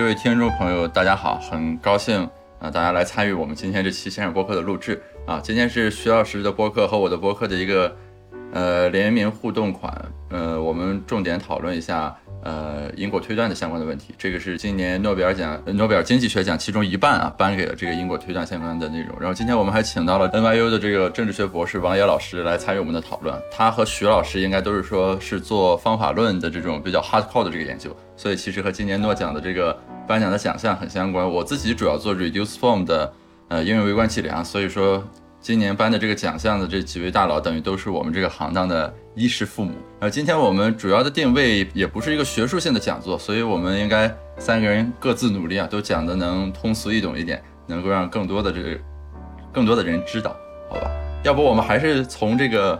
各位听众朋友，大家好，很高兴啊，大家来参与我们今天这期线上播客的录制啊。今天是徐老师的播客和我的播客的一个呃联名互动款，呃，我们重点讨论一下。呃，因果推断的相关的问题，这个是今年诺贝尔奖、诺贝尔经济学奖其中一半啊，颁给了这个因果推断相关的内容。然后今天我们还请到了 NYU 的这个政治学博士王野老师来参与我们的讨论。他和徐老师应该都是说是做方法论的这种比较 hardcore 的这个研究，所以其实和今年诺奖的这个颁奖的奖项很相关。我自己主要做 reduce form 的呃应用微观计量，所以说。今年颁的这个奖项的这几位大佬，等于都是我们这个行当的衣食父母。呃，今天我们主要的定位也不是一个学术性的讲座，所以我们应该三个人各自努力啊，都讲的能通俗易懂一点，能够让更多的这个更多的人知道，好吧？要不我们还是从这个，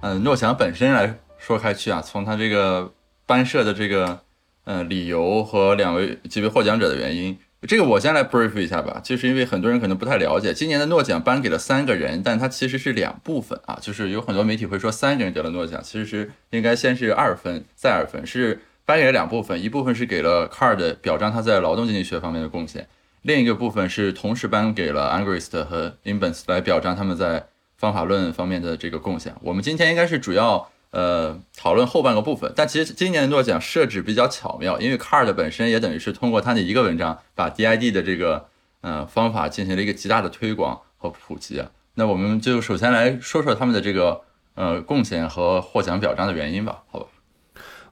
呃，诺奖本身来说开去啊，从他这个颁设的这个，呃，理由和两位几位获奖者的原因。这个我先来 brief 一下吧，就是因为很多人可能不太了解，今年的诺奖颁给了三个人，但它其实是两部分啊，就是有很多媒体会说三个人得了诺奖，其实是应该先是二分再二分，是颁给了两部分，一部分是给了 Card 表彰他在劳动经济学方面的贡献，另一个部分是同时颁给了 Angrist 和 Imbens 来表彰他们在方法论方面的这个贡献。我们今天应该是主要。呃，讨论后半个部分，但其实今年诺奖设置比较巧妙，因为 Card 本身也等于是通过他的一个文章，把 DID 的这个呃方法进行了一个极大的推广和普及。那我们就首先来说说他们的这个呃贡献和获奖表彰的原因吧，好吧？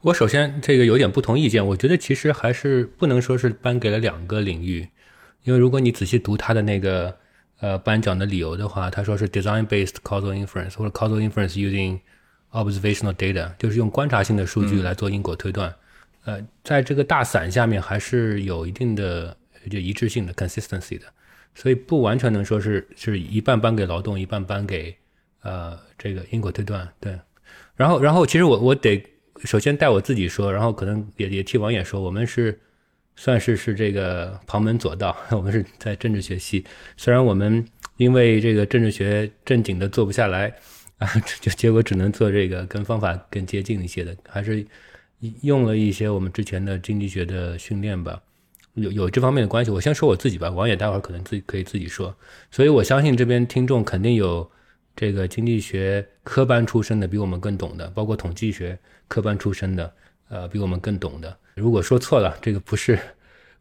我首先这个有点不同意见，我觉得其实还是不能说是颁给了两个领域，因为如果你仔细读他的那个呃颁奖的理由的话，他说是 design-based causal inference 或者 causal inference using Observational data 就是用观察性的数据来做因果推断，呃，在这个大伞下面还是有一定的就一致性的 consistency 的，所以不完全能说是是一半颁给劳动，一半颁给呃这个因果推断。对，然后然后其实我我得首先带我自己说，然后可能也也替王野说，我们是算是是这个旁门左道，我们是在政治学系，虽然我们因为这个政治学正经的做不下来。啊，就结果只能做这个跟方法更接近一些的，还是用了一些我们之前的经济学的训练吧，有有这方面的关系。我先说我自己吧，王野待会儿可能自己可以自己说。所以我相信这边听众肯定有这个经济学科班出身的，比我们更懂的，包括统计学科班出身的，呃，比我们更懂的。如果说错了，这个不是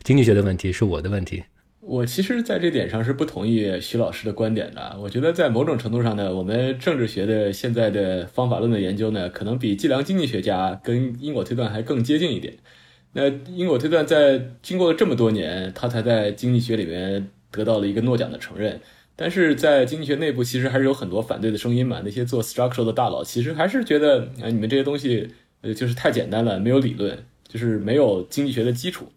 经济学的问题，是我的问题。我其实在这点上是不同意徐老师的观点的。我觉得在某种程度上呢，我们政治学的现在的方法论的研究呢，可能比计量经济学家跟因果推断还更接近一点。那因果推断在经过了这么多年，它才在经济学里面得到了一个诺奖的承认。但是在经济学内部，其实还是有很多反对的声音嘛。那些做 structural 的大佬其实还是觉得，啊，你们这些东西，呃，就是太简单了，没有理论，就是没有经济学的基础。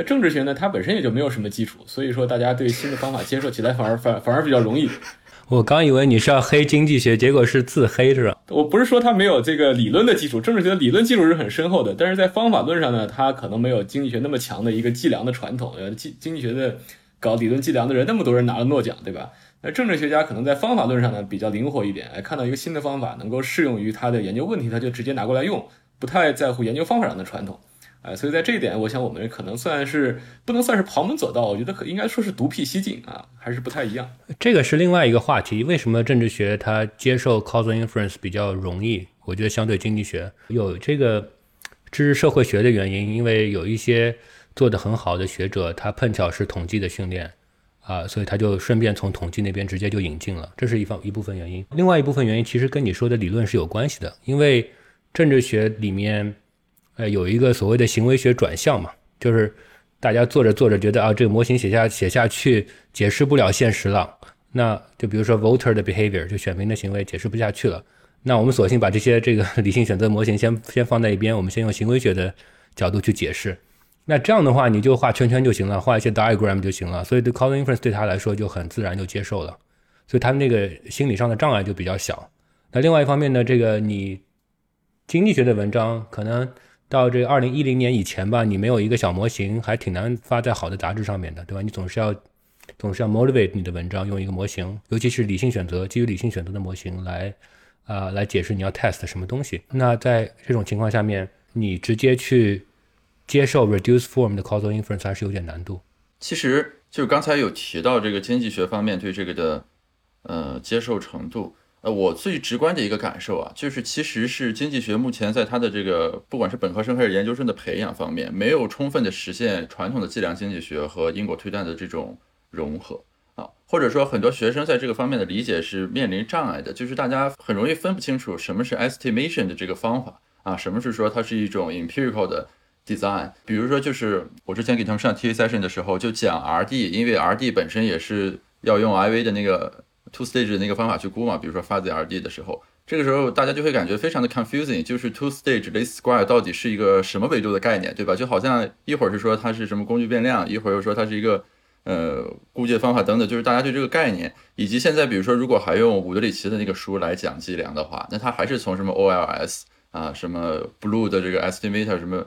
那政治学呢？它本身也就没有什么基础，所以说大家对新的方法接受起来反而反反而比较容易。我刚以为你是要黑经济学，结果是自黑是吧？我不是说它没有这个理论的基础，政治学的理论基础是很深厚的，但是在方法论上呢，它可能没有经济学那么强的一个计量的传统。呃，经经济学的搞理论计量的人那么多人拿了诺奖，对吧？那政治学家可能在方法论上呢比较灵活一点，哎，看到一个新的方法能够适用于他的研究问题，他就直接拿过来用，不太在乎研究方法上的传统。哎，所以在这一点，我想我们可能算是不能算是旁门左道，我觉得可应该说是独辟蹊径啊，还是不太一样。这个是另外一个话题，为什么政治学它接受 causal inference 比较容易？我觉得相对经济学有这个知识社会学的原因，因为有一些做得很好的学者，他碰巧是统计的训练啊，所以他就顺便从统计那边直接就引进了，这是一方一部分原因。另外一部分原因其实跟你说的理论是有关系的，因为政治学里面。呃，有一个所谓的行为学转向嘛，就是大家做着做着觉得啊，这个模型写下写下去解释不了现实了，那就比如说 voter 的 behavior，就选民的行为解释不下去了，那我们索性把这些这个 理性选择模型先先放在一边，我们先用行为学的角度去解释。那这样的话，你就画圈圈就行了，画一些 diagram 就行了，所以对 causal inference 对他来说就很自然就接受了，所以他那个心理上的障碍就比较小。那另外一方面呢，这个你经济学的文章可能。到这个二零一零年以前吧，你没有一个小模型，还挺难发在好的杂志上面的，对吧？你总是要，总是要 motivate 你的文章用一个模型，尤其是理性选择，基于理性选择的模型来，啊，来解释你要 test 什么东西。那在这种情况下面，你直接去接受 reduce form 的 causal inference 还是有点难度。其实就刚才有提到这个经济学方面对这个的呃接受程度，呃，我最直观的一个感受啊，就是其实是经济学目前在它的这个不管是本科生还是研究生的培养方面，没有充分的实现传统的计量经济学和因果推断的这种融合啊，或者说很多学生在这个方面的理解是面临障碍的，就是大家很容易分不清楚什么是 estimation 的这个方法啊，什么是说它是一种 empirical 的。design，比如说就是我之前给他们上 T A session 的时候就讲 R D，因为 R D 本身也是要用 I V 的那个 two stage 的那个方法去估嘛，比如说发自 R D 的时候，这个时候大家就会感觉非常的 confusing，就是 two stage least square 到底是一个什么维度的概念，对吧？就好像一会儿是说它是什么工具变量，一会儿又说它是一个呃估计的方法等等，就是大家对这个概念，以及现在比如说如果还用伍德里奇的那个书来讲计量的话，那它还是从什么 O L S 啊，什么 Blue 的这个 estimator 什么。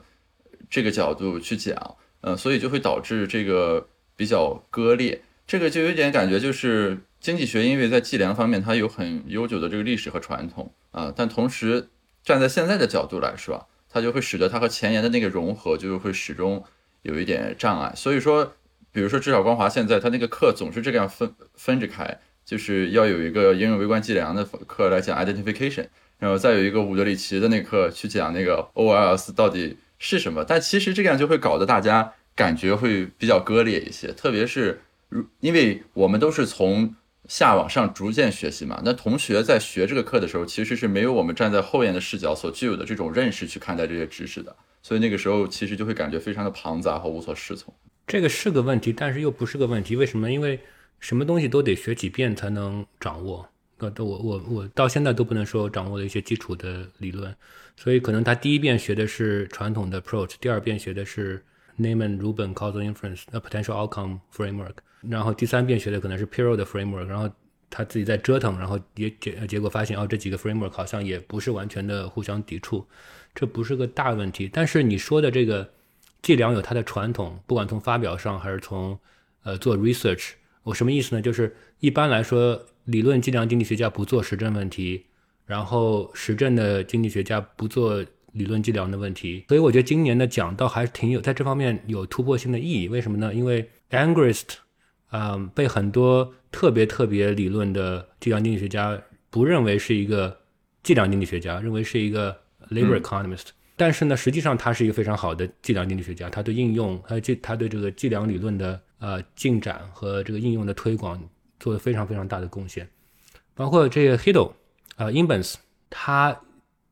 这个角度去讲，呃，所以就会导致这个比较割裂。这个就有点感觉，就是经济学因为在计量方面它有很悠久的这个历史和传统啊，但同时站在现在的角度来说，它就会使得它和前沿的那个融合就是会始终有一点障碍。所以说，比如说至少光华现在他那个课总是这样分分着开，就是要有一个应用微观计量的课来讲 identification，然后再有一个伍德里奇的那课去讲那个 OLS 到底。是什么？但其实这样就会搞得大家感觉会比较割裂一些，特别是如因为我们都是从下往上逐渐学习嘛，那同学在学这个课的时候，其实是没有我们站在后沿的视角所具有的这种认识去看待这些知识的，所以那个时候其实就会感觉非常的庞杂和无所适从。这个是个问题，但是又不是个问题。为什么？因为什么东西都得学几遍才能掌握。呃，我我我到现在都不能说掌握了一些基础的理论。所以可能他第一遍学的是传统的 approach，第二遍学的是 Neyman Rubin causal inference 呃 potential outcome framework，然后第三遍学的可能是 Pirro 的 framework，然后他自己在折腾，然后结结结果发现哦这几个 framework 好像也不是完全的互相抵触，这不是个大问题。但是你说的这个计量有它的传统，不管从发表上还是从呃做 research，我什么意思呢？就是一般来说理论计量经济学家不做实证问题。然后实证的经济学家不做理论计量的问题，所以我觉得今年的讲倒还是挺有在这方面有突破性的意义。为什么呢？因为 Angrist，嗯，被很多特别特别理论的计量经济学家不认为是一个计量经济学家，认为是一个 labor economist。但是呢，实际上他是一个非常好的计量经济学家，他对应用，他计他对这个计量理论的呃进展和这个应用的推广做了非常非常大的贡献，包括这个 Hiddle。呃，Inbens，他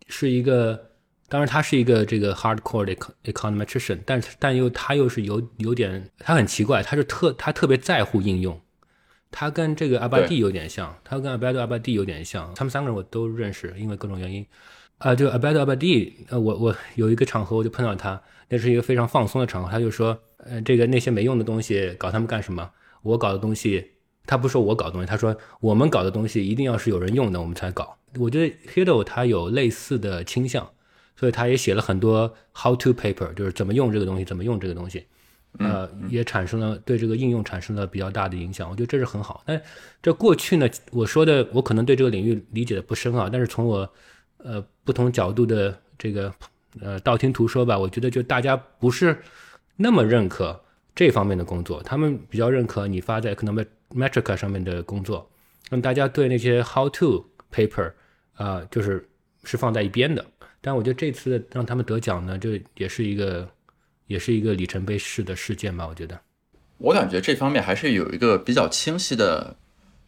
是一个，当然他是一个这个 hardcore 的 econometrician，但是但又他又是有有点，他很奇怪，他是特他特别在乎应用，他跟这个阿巴蒂有点像，他跟阿巴多阿巴蒂有点像，他们三个人我都认识，因为各种原因。啊，这个阿巴多阿巴蒂，呃，我我有一个场合我就碰到他，那是一个非常放松的场合，他就说，呃，这个那些没用的东西搞他们干什么？我搞的东西。他不说我搞的东西，他说我们搞的东西一定要是有人用的，我们才搞。我觉得 Hiddle 他有类似的倾向，所以他也写了很多 how to paper，就是怎么用这个东西，怎么用这个东西，呃，也产生了对这个应用产生了比较大的影响。我觉得这是很好。但这过去呢，我说的我可能对这个领域理解的不深啊，但是从我呃不同角度的这个呃道听途说吧，我觉得就大家不是那么认可这方面的工作，他们比较认可你发在可能 Metric 上面的工作，那么大家对那些 How to paper 啊，就是是放在一边的。但我觉得这次让他们得奖呢，这也是一个，也是一个里程碑式的事件吧。我觉得，我感觉这方面还是有一个比较清晰的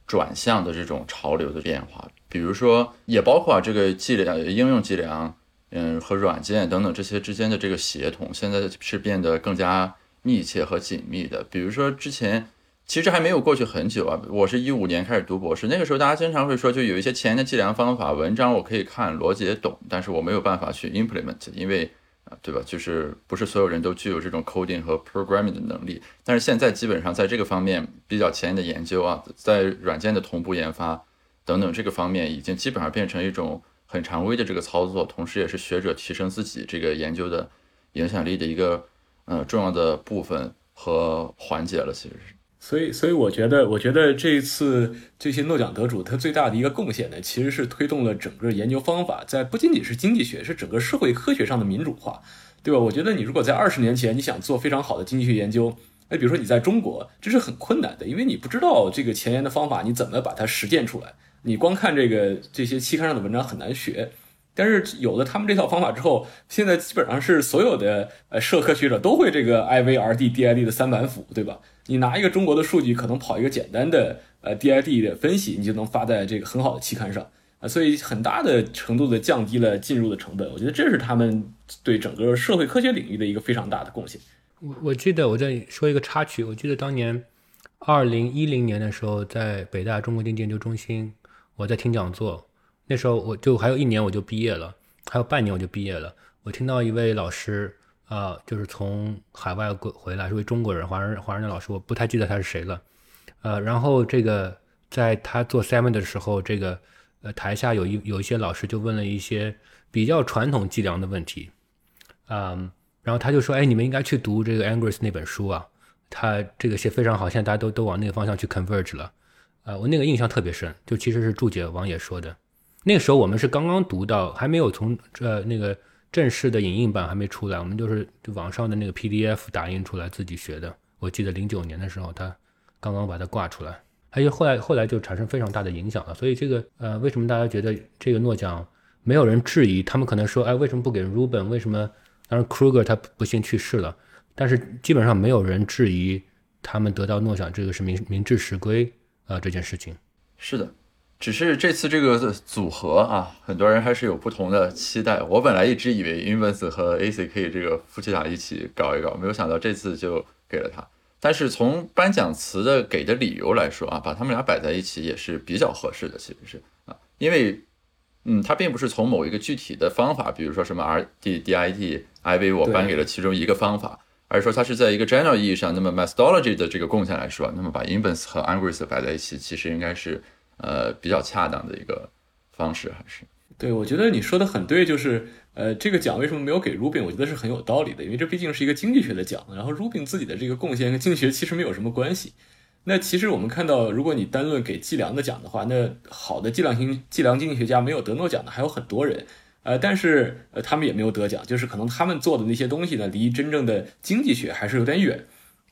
转向的这种潮流的变化。比如说，也包括这个计量应用计量，嗯，和软件等等这些之间的这个协同，现在是变得更加密切和紧密的。比如说之前。其实还没有过去很久啊，我是一五年开始读博士，那个时候大家经常会说，就有一些前沿的计量方法文章我可以看，逻辑也懂，但是我没有办法去 implement，因为啊，对吧？就是不是所有人都具有这种 coding 和 programming 的能力。但是现在基本上在这个方面比较前沿的研究啊，在软件的同步研发等等这个方面，已经基本上变成一种很常规的这个操作，同时也是学者提升自己这个研究的影响力的一个呃重要的部分和环节了，其实是。所以，所以我觉得，我觉得这一次这些诺奖得主他最大的一个贡献呢，其实是推动了整个研究方法在不仅仅是经济学，是整个社会科学上的民主化。对吧？我觉得你如果在二十年前你想做非常好的经济学研究，那比如说你在中国，这是很困难的，因为你不知道这个前沿的方法你怎么把它实践出来，你光看这个这些期刊上的文章很难学。但是有了他们这套方法之后，现在基本上是所有的呃社科学者都会这个 I V R D D I D 的三板斧，对吧？你拿一个中国的数据，可能跑一个简单的呃 D I D 的分析，你就能发在这个很好的期刊上啊，所以很大的程度的降低了进入的成本。我觉得这是他们对整个社会科学领域的一个非常大的贡献。我我记得我在说一个插曲，我记得当年二零一零年的时候，在北大中国经济研究中心，我在听讲座。那时候我就还有一年我就毕业了，还有半年我就毕业了。我听到一位老师啊，就是从海外过回来，是位中国人，华人华人的老师，我不太记得他是谁了。呃，然后这个在他做 seven 的时候，这个呃台下有一有一些老师就问了一些比较传统计量的问题，嗯，然后他就说，哎，你们应该去读这个 Angris 那本书啊，他这个写非常好，现在大家都都往那个方向去 converge 了。呃，我那个印象特别深，就其实是注解王野说的。那个时候我们是刚刚读到，还没有从呃那个正式的影印版还没出来，我们就是网上的那个 PDF 打印出来自己学的。我记得零九年的时候，他刚刚把它挂出来，而且后来后来就产生非常大的影响了。所以这个呃，为什么大家觉得这个诺奖没有人质疑？他们可能说，哎，为什么不给 Ruben？为什么？当然 Kruger 他不幸去世了，但是基本上没有人质疑他们得到诺奖这个是名名至实归啊这件事情。是的。只是这次这个组合啊，很多人还是有不同的期待。我本来一直以为 Invens 和 AC 可以这个夫妻俩一起搞一搞，没有想到这次就给了他。但是从颁奖词的给的理由来说啊，把他们俩摆在一起也是比较合适的，其实是啊，因为嗯，他并不是从某一个具体的方法，比如说什么 RD、DIT、IV，我颁给了其中一个方法，而是说他是在一个 general 意义上，那么 methodology 的这个贡献来说，那么把 Invens 和 Angris 摆在一起，其实应该是。呃，比较恰当的一个方式还是对，我觉得你说的很对，就是呃，这个奖为什么没有给 Rubin？我觉得是很有道理的，因为这毕竟是一个经济学的奖，然后 Rubin 自己的这个贡献跟经济学其实没有什么关系。那其实我们看到，如果你单论给计量的奖的话，那好的计量经计量经济学家没有得诺奖的还有很多人，呃，但是呃，他们也没有得奖，就是可能他们做的那些东西呢，离真正的经济学还是有点远。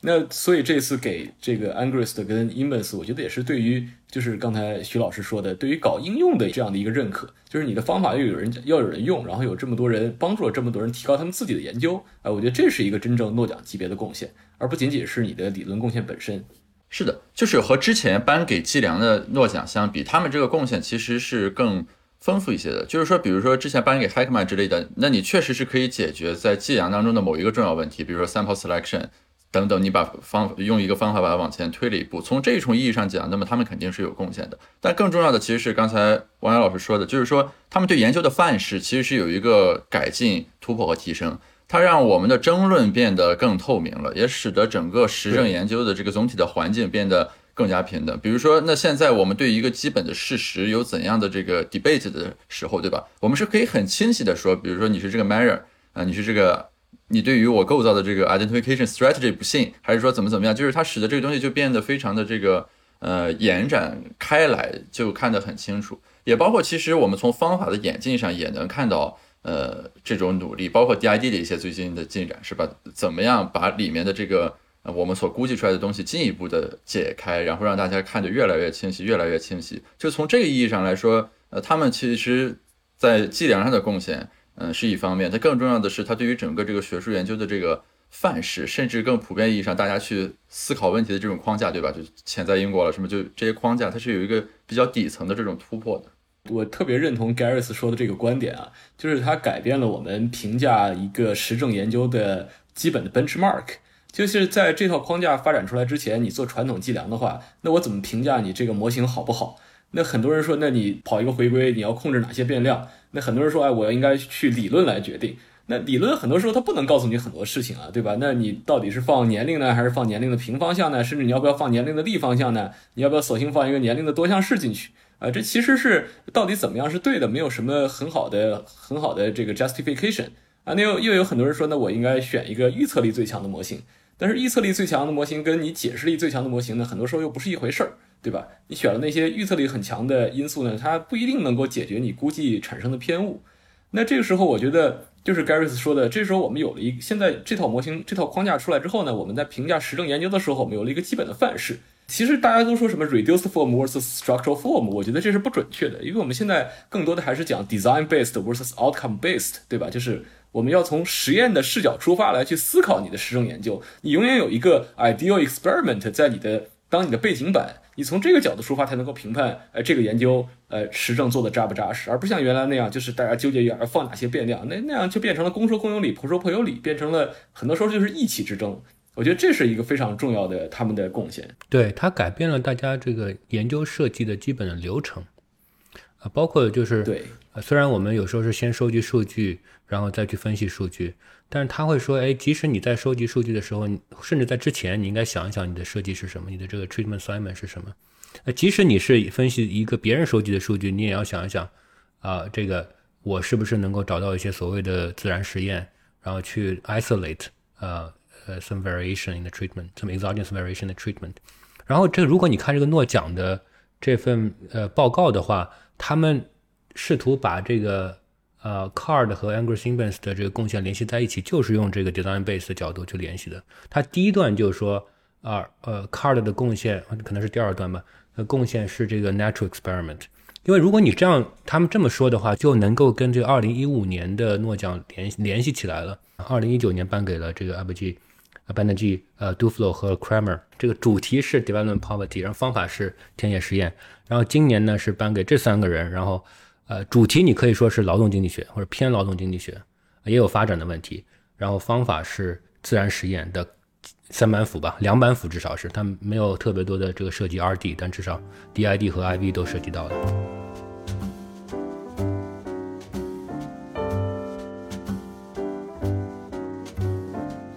那所以这次给这个 Angrist 跟 Invens，我觉得也是对于就是刚才徐老师说的，对于搞应用的这样的一个认可，就是你的方法又有人要有人用，然后有这么多人帮助了这么多人提高他们自己的研究，啊，我觉得这是一个真正诺奖级别的贡献，而不仅仅是你的理论贡献本身。是的，就是和之前颁给计量的诺奖相比，他们这个贡献其实是更丰富一些的。就是说，比如说之前颁给 Heckman 之类的，那你确实是可以解决在计量当中的某一个重要问题，比如说 sample selection。等等，你把方用一个方法把它往前推了一步，从这一重意义上讲，那么他们肯定是有贡献的。但更重要的其实是刚才王岩老师说的，就是说他们对研究的范式其实是有一个改进、突破和提升，它让我们的争论变得更透明了，也使得整个实证研究的这个总体的环境变得更加平等。比如说，那现在我们对一个基本的事实有怎样的这个 debate 的时候，对吧？我们是可以很清晰的说，比如说你是这个 Measure 啊，你是这个。你对于我构造的这个 identification strategy 不信，还是说怎么怎么样？就是它使得这个东西就变得非常的这个呃延展开来，就看得很清楚。也包括其实我们从方法的演进上也能看到呃这种努力，包括 DID 的一些最近的进展，是吧？怎么样把里面的这个我们所估计出来的东西进一步的解开，然后让大家看得越来越清晰，越来越清晰。就从这个意义上来说，呃，他们其实在计量上的贡献。嗯，是一方面，它更重要的是，它对于整个这个学术研究的这个范式，甚至更普遍意义上大家去思考问题的这种框架，对吧？就潜在因果了什么，就这些框架，它是有一个比较底层的这种突破的。我特别认同 Garris 说的这个观点啊，就是它改变了我们评价一个实证研究的基本的 benchmark。就是在这套框架发展出来之前，你做传统计量的话，那我怎么评价你这个模型好不好？那很多人说，那你跑一个回归，你要控制哪些变量？那很多人说，哎，我应该去理论来决定。那理论很多时候它不能告诉你很多事情啊，对吧？那你到底是放年龄呢，还是放年龄的平方向呢？甚至你要不要放年龄的立方向呢？你要不要索性放一个年龄的多项式进去？啊，这其实是到底怎么样是对的，没有什么很好的很好的这个 justification 啊。那又又有很多人说，那我应该选一个预测力最强的模型。但是预测力最强的模型跟你解释力最强的模型呢，很多时候又不是一回事儿。对吧？你选了那些预测力很强的因素呢，它不一定能够解决你估计产生的偏误，那这个时候，我觉得就是 Garris 说的，这时候我们有了一现在这套模型、这套框架出来之后呢，我们在评价实证研究的时候，我们有了一个基本的范式。其实大家都说什么 reduced form versus structural form，我觉得这是不准确的，因为我们现在更多的还是讲 design based versus outcome based，对吧？就是我们要从实验的视角出发来去思考你的实证研究，你永远有一个 ideal experiment 在你的当你的背景板，你从这个角度出发才能够评判，呃，这个研究呃实证做的扎不扎实，而不像原来那样，就是大家纠结于要放哪些变量，那那样就变成了公说公有理，婆说婆有理，变成了很多时候就是意气之争。我觉得这是一个非常重要的他们的贡献。对，它改变了大家这个研究设计的基本的流程，啊，包括就是对，虽然我们有时候是先收集数据，然后再去分析数据，但是他会说，哎，即使你在收集数据的时候，甚至在之前，你应该想一想你的设计是什么，你的这个 treatment assignment 是什么。呃，即使你是分析一个别人收集的数据，你也要想一想，啊，这个我是不是能够找到一些所谓的自然实验，然后去 isolate，呃。呃，some variation in the treatment，some exogenous variation in the treatment。然后这如果你看这个诺奖的这份呃报告的话，他们试图把这个呃 Card 和 Angry Siemens 的这个贡献联系在一起，就是用这个 design base 的角度去联系的。它第一段就是说啊呃 Card 的贡献可能是第二段吧，呃贡献是这个 natural experiment。因为如果你这样他们这么说的话，就能够跟这个二零一五年的诺奖联联系起来了。二零一九年颁给了这个 a b g b a n e r g 呃，Duflo 和 Kramer，这个主题是 Development Poverty，然后方法是田野实验，然后今年呢是颁给这三个人，然后呃，主题你可以说是劳动经济学或者偏劳动经济学，也有发展的问题，然后方法是自然实验的三板斧吧，两板斧至少是，它没有特别多的这个涉及 RD，但至少 DID 和 IV 都涉及到了。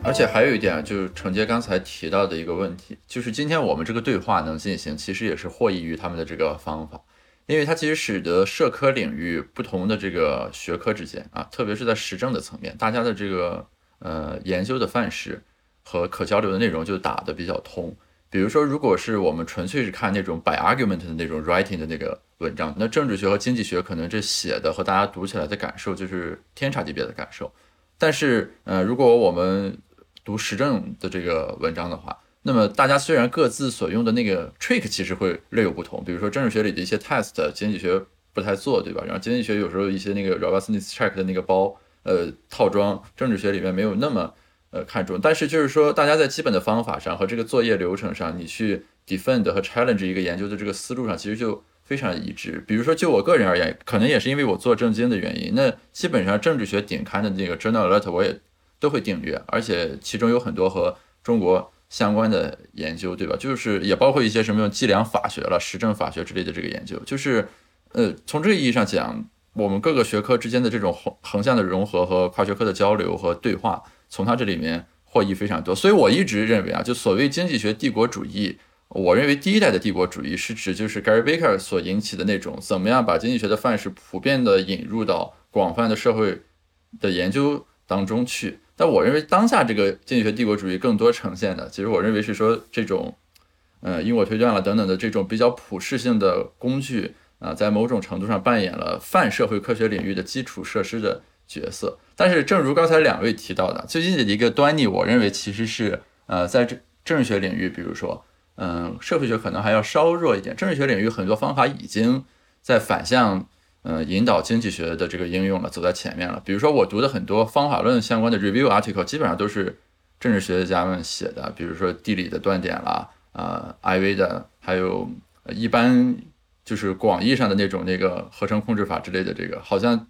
而且还有一点，就是承接刚才提到的一个问题，就是今天我们这个对话能进行，其实也是获益于他们的这个方法，因为它其实使得社科领域不同的这个学科之间啊，特别是在实证的层面，大家的这个呃研究的范式和可交流的内容就打得比较通。比如说，如果是我们纯粹是看那种 by argument 的那种 writing 的那个文章，那政治学和经济学可能这写的和大家读起来的感受就是天差地别的感受。但是，呃，如果我们读实证的这个文章的话，那么大家虽然各自所用的那个 trick 其实会略有不同，比如说政治学里的一些 test，经济学不太做，对吧？然后经济学有时候一些那个 robustness check 的那个包，呃，套装，政治学里面没有那么呃看重。但是就是说，大家在基本的方法上和这个作业流程上，你去 defend 和 challenge 一个研究的这个思路上，其实就非常一致。比如说，就我个人而言，可能也是因为我做政经的原因，那基本上政治学顶刊的那个 journal letter 我也。都会订阅，而且其中有很多和中国相关的研究，对吧？就是也包括一些什么用计量法学了、实证法学之类的这个研究。就是，呃，从这个意义上讲，我们各个学科之间的这种横横向的融合和跨学科的交流和对话，从他这里面获益非常多。所以我一直认为啊，就所谓经济学帝国主义，我认为第一代的帝国主义是指就是 Gary Becker 所引起的那种怎么样把经济学的范式普遍的引入到广泛的社会的研究当中去。但我认为当下这个经济学帝国主义更多呈现的，其实我认为是说这种，呃，因果推断了等等的这种比较普适性的工具啊，在某种程度上扮演了泛社会科学领域的基础设施的角色。但是，正如刚才两位提到的，最近的一个端倪，我认为其实是，呃，在政政治学领域，比如说，嗯，社会学可能还要稍弱一点。政治学领域很多方法已经在反向。嗯，引导经济学的这个应用了，走在前面了。比如说，我读的很多方法论相关的 review article，基本上都是政治学家们写的。比如说地理的断点啦，呃，IV 的，还有一般就是广义上的那种那个合成控制法之类的。这个好像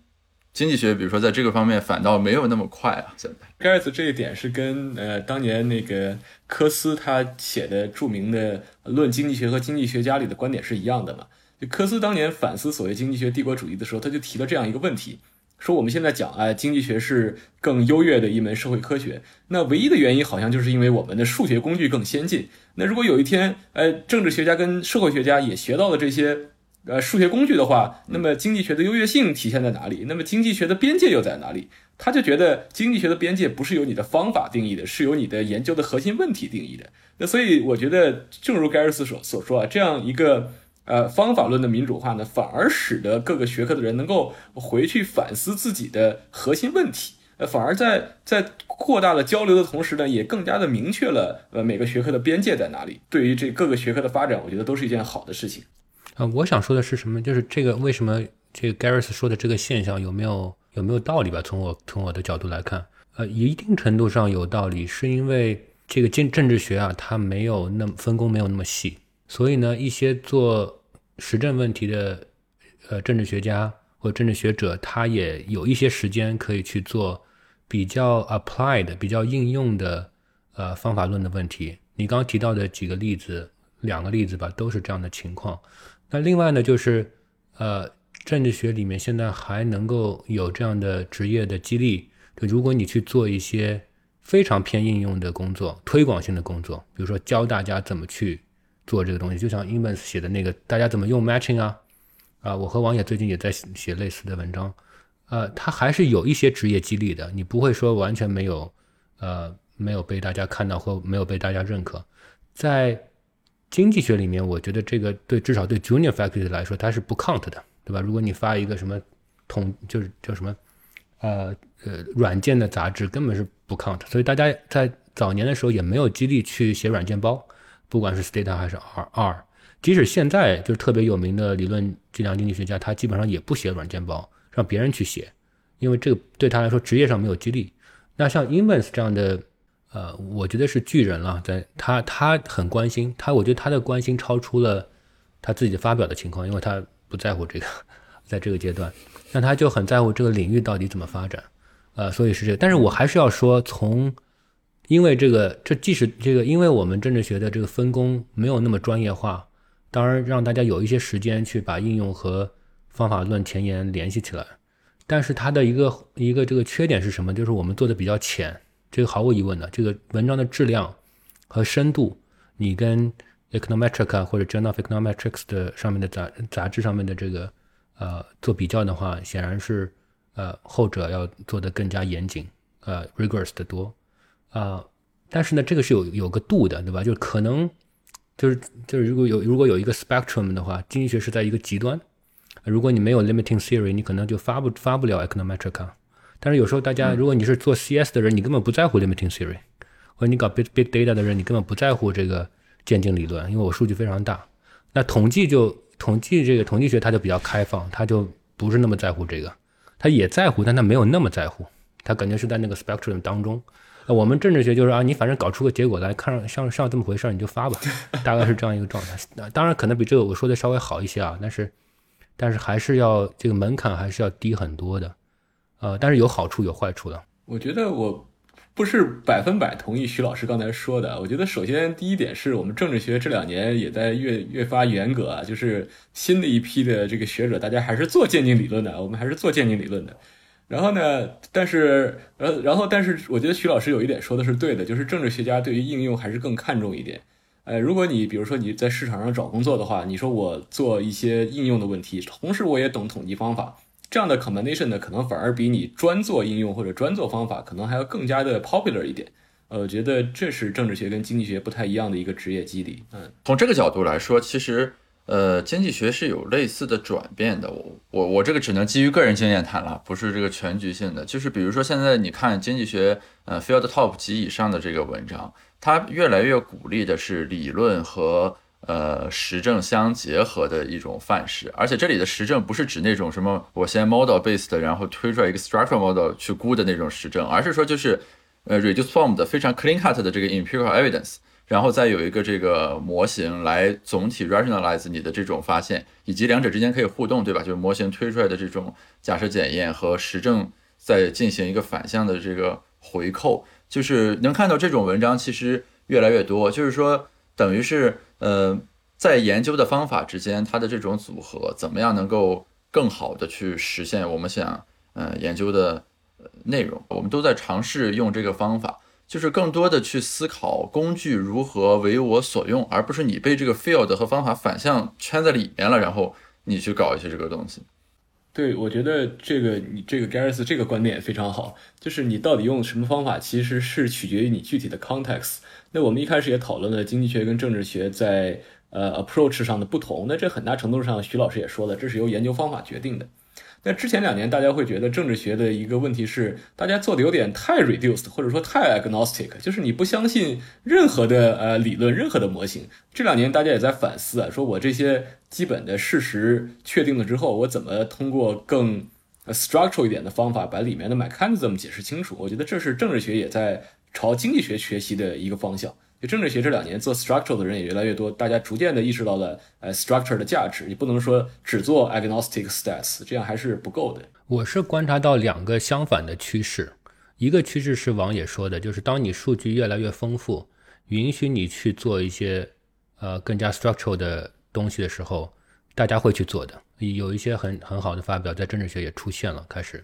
经济学，比如说在这个方面反倒没有那么快啊。现在盖茨这一点是跟呃当年那个科斯他写的著名的《论经济学和经济学家》里的观点是一样的嘛？就科斯当年反思所谓经济学帝国主义的时候，他就提了这样一个问题：说我们现在讲，哎，经济学是更优越的一门社会科学，那唯一的原因好像就是因为我们的数学工具更先进。那如果有一天，呃，政治学家跟社会学家也学到了这些，呃，数学工具的话，那么经济学的优越性体现在哪里？那么经济学的边界又在哪里？他就觉得经济学的边界不是由你的方法定义的，是由你的研究的核心问题定义的。那所以我觉得，正如盖尔斯所所说啊，这样一个。呃，方法论的民主化呢，反而使得各个学科的人能够回去反思自己的核心问题，呃，反而在在扩大了交流的同时呢，也更加的明确了呃每个学科的边界在哪里。对于这各个学科的发展，我觉得都是一件好的事情。啊，我想说的是什么？就是这个为什么这个 Garris 说的这个现象有没有有没有道理吧？从我从我的角度来看，呃，一定程度上有道理，是因为这个政政治学啊，它没有那么分工没有那么细。所以呢，一些做实证问题的呃政治学家或政治学者，他也有一些时间可以去做比较 applied、比较应用的呃方法论的问题。你刚刚提到的几个例子，两个例子吧，都是这样的情况。那另外呢，就是呃政治学里面现在还能够有这样的职业的激励，就如果你去做一些非常偏应用的工作、推广性的工作，比如说教大家怎么去。做这个东西，就像 Emmons 写的那个，大家怎么用 matching 啊？啊，我和王野最近也在写写类似的文章，呃，他还是有一些职业激励的，你不会说完全没有，呃，没有被大家看到或没有被大家认可。在经济学里面，我觉得这个对至少对 junior faculty 来说，它是不 count 的，对吧？如果你发一个什么统，就是叫什么，呃呃，软件的杂志，根本是不 count，所以大家在早年的时候也没有激励去写软件包。不管是 Stata 还是 R R，即使现在就是特别有名的理论计量经济学家，他基本上也不写软件包，让别人去写，因为这个对他来说职业上没有激励。那像 Invens 这样的，呃，我觉得是巨人了，在他他很关心他，我觉得他的关心超出了他自己的发表的情况，因为他不在乎这个，在这个阶段，那他就很在乎这个领域到底怎么发展，呃，所以是这个。但是我还是要说从。因为这个，这即使这个，因为我们政治学的这个分工没有那么专业化，当然让大家有一些时间去把应用和方法论前沿联系起来。但是它的一个一个这个缺点是什么？就是我们做的比较浅，这个毫无疑问的。这个文章的质量和深度，你跟 Econometric 或者 Journal of Econometrics 的上面的杂杂志上面的这个呃做比较的话，显然是呃后者要做的更加严谨，呃 rigorous 的多。啊，但是呢，这个是有有个度的，对吧？就是可能就是就是如果有如果有一个 spectrum 的话，经济学是在一个极端。如果你没有 limiting theory，你可能就发不发不了 econometrica。但是有时候大家，如果你是做 CS 的人，你根本不在乎 limiting theory，或者你搞 big big data 的人，你根本不在乎这个渐进理论，因为我数据非常大。那统计就统计这个统计学，它就比较开放，它就不是那么在乎这个，它也在乎，但它没有那么在乎，它感觉是在那个 spectrum 当中。我们政治学就是啊，你反正搞出个结果来看上像像这么回事儿，你就发吧，大概是这样一个状态。当然可能比这个我说的稍微好一些啊，但是但是还是要这个门槛还是要低很多的，呃，但是有好处有坏处的。我觉得我不是百分百同意徐老师刚才说的。我觉得首先第一点是我们政治学这两年也在越越发严格啊，就是新的一批的这个学者，大家还是做渐进理论的，我们还是做渐进理论的。然后呢？但是，呃，然后，但是，我觉得徐老师有一点说的是对的，就是政治学家对于应用还是更看重一点。呃，如果你比如说你在市场上找工作的话，你说我做一些应用的问题，同时我也懂统计方法，这样的 combination 呢，可能反而比你专做应用或者专做方法，可能还要更加的 popular 一点。呃，我觉得这是政治学跟经济学不太一样的一个职业机理。嗯，从这个角度来说，其实。呃，经济学是有类似的转变的。我我我这个只能基于个人经验谈了，不是这个全局性的。就是比如说现在你看经济学，呃，field top 级以上的这个文章，它越来越鼓励的是理论和呃实证相结合的一种范式。而且这里的实证不是指那种什么我先 model based，然后推出来一个 structural model 去估的那种实证，而是说就是呃 reduce form 的非常 clean cut 的这个 empirical evidence。然后再有一个这个模型来总体 rationalize 你的这种发现，以及两者之间可以互动，对吧？就是模型推出来的这种假设检验和实证再进行一个反向的这个回扣，就是能看到这种文章其实越来越多。就是说，等于是呃，在研究的方法之间，它的这种组合怎么样能够更好的去实现我们想呃研究的内容？我们都在尝试用这个方法。就是更多的去思考工具如何为我所用，而不是你被这个 field 和方法反向圈在里面了，然后你去搞一些这个东西。对，我觉得这个你这个 Garris 这个观点也非常好，就是你到底用什么方法，其实是取决于你具体的 context。那我们一开始也讨论了经济学跟政治学在呃 approach 上的不同。那这很大程度上，徐老师也说了，这是由研究方法决定的。那之前两年，大家会觉得政治学的一个问题是，大家做的有点太 reduced，或者说太 agnostic，就是你不相信任何的呃理论、任何的模型。这两年大家也在反思啊，说我这些基本的事实确定了之后，我怎么通过更 structural 一点的方法把里面的 mechanism 解释清楚？我觉得这是政治学也在朝经济学学习的一个方向。就政治学这两年做 structure 的人也越来越多，大家逐渐的意识到了呃 structure 的价值。你不能说只做 agnostic stats，这样还是不够的。我是观察到两个相反的趋势，一个趋势是王野说的，就是当你数据越来越丰富，允许你去做一些呃更加 structural 的东西的时候，大家会去做的。有一些很很好的发表在政治学也出现了，开始。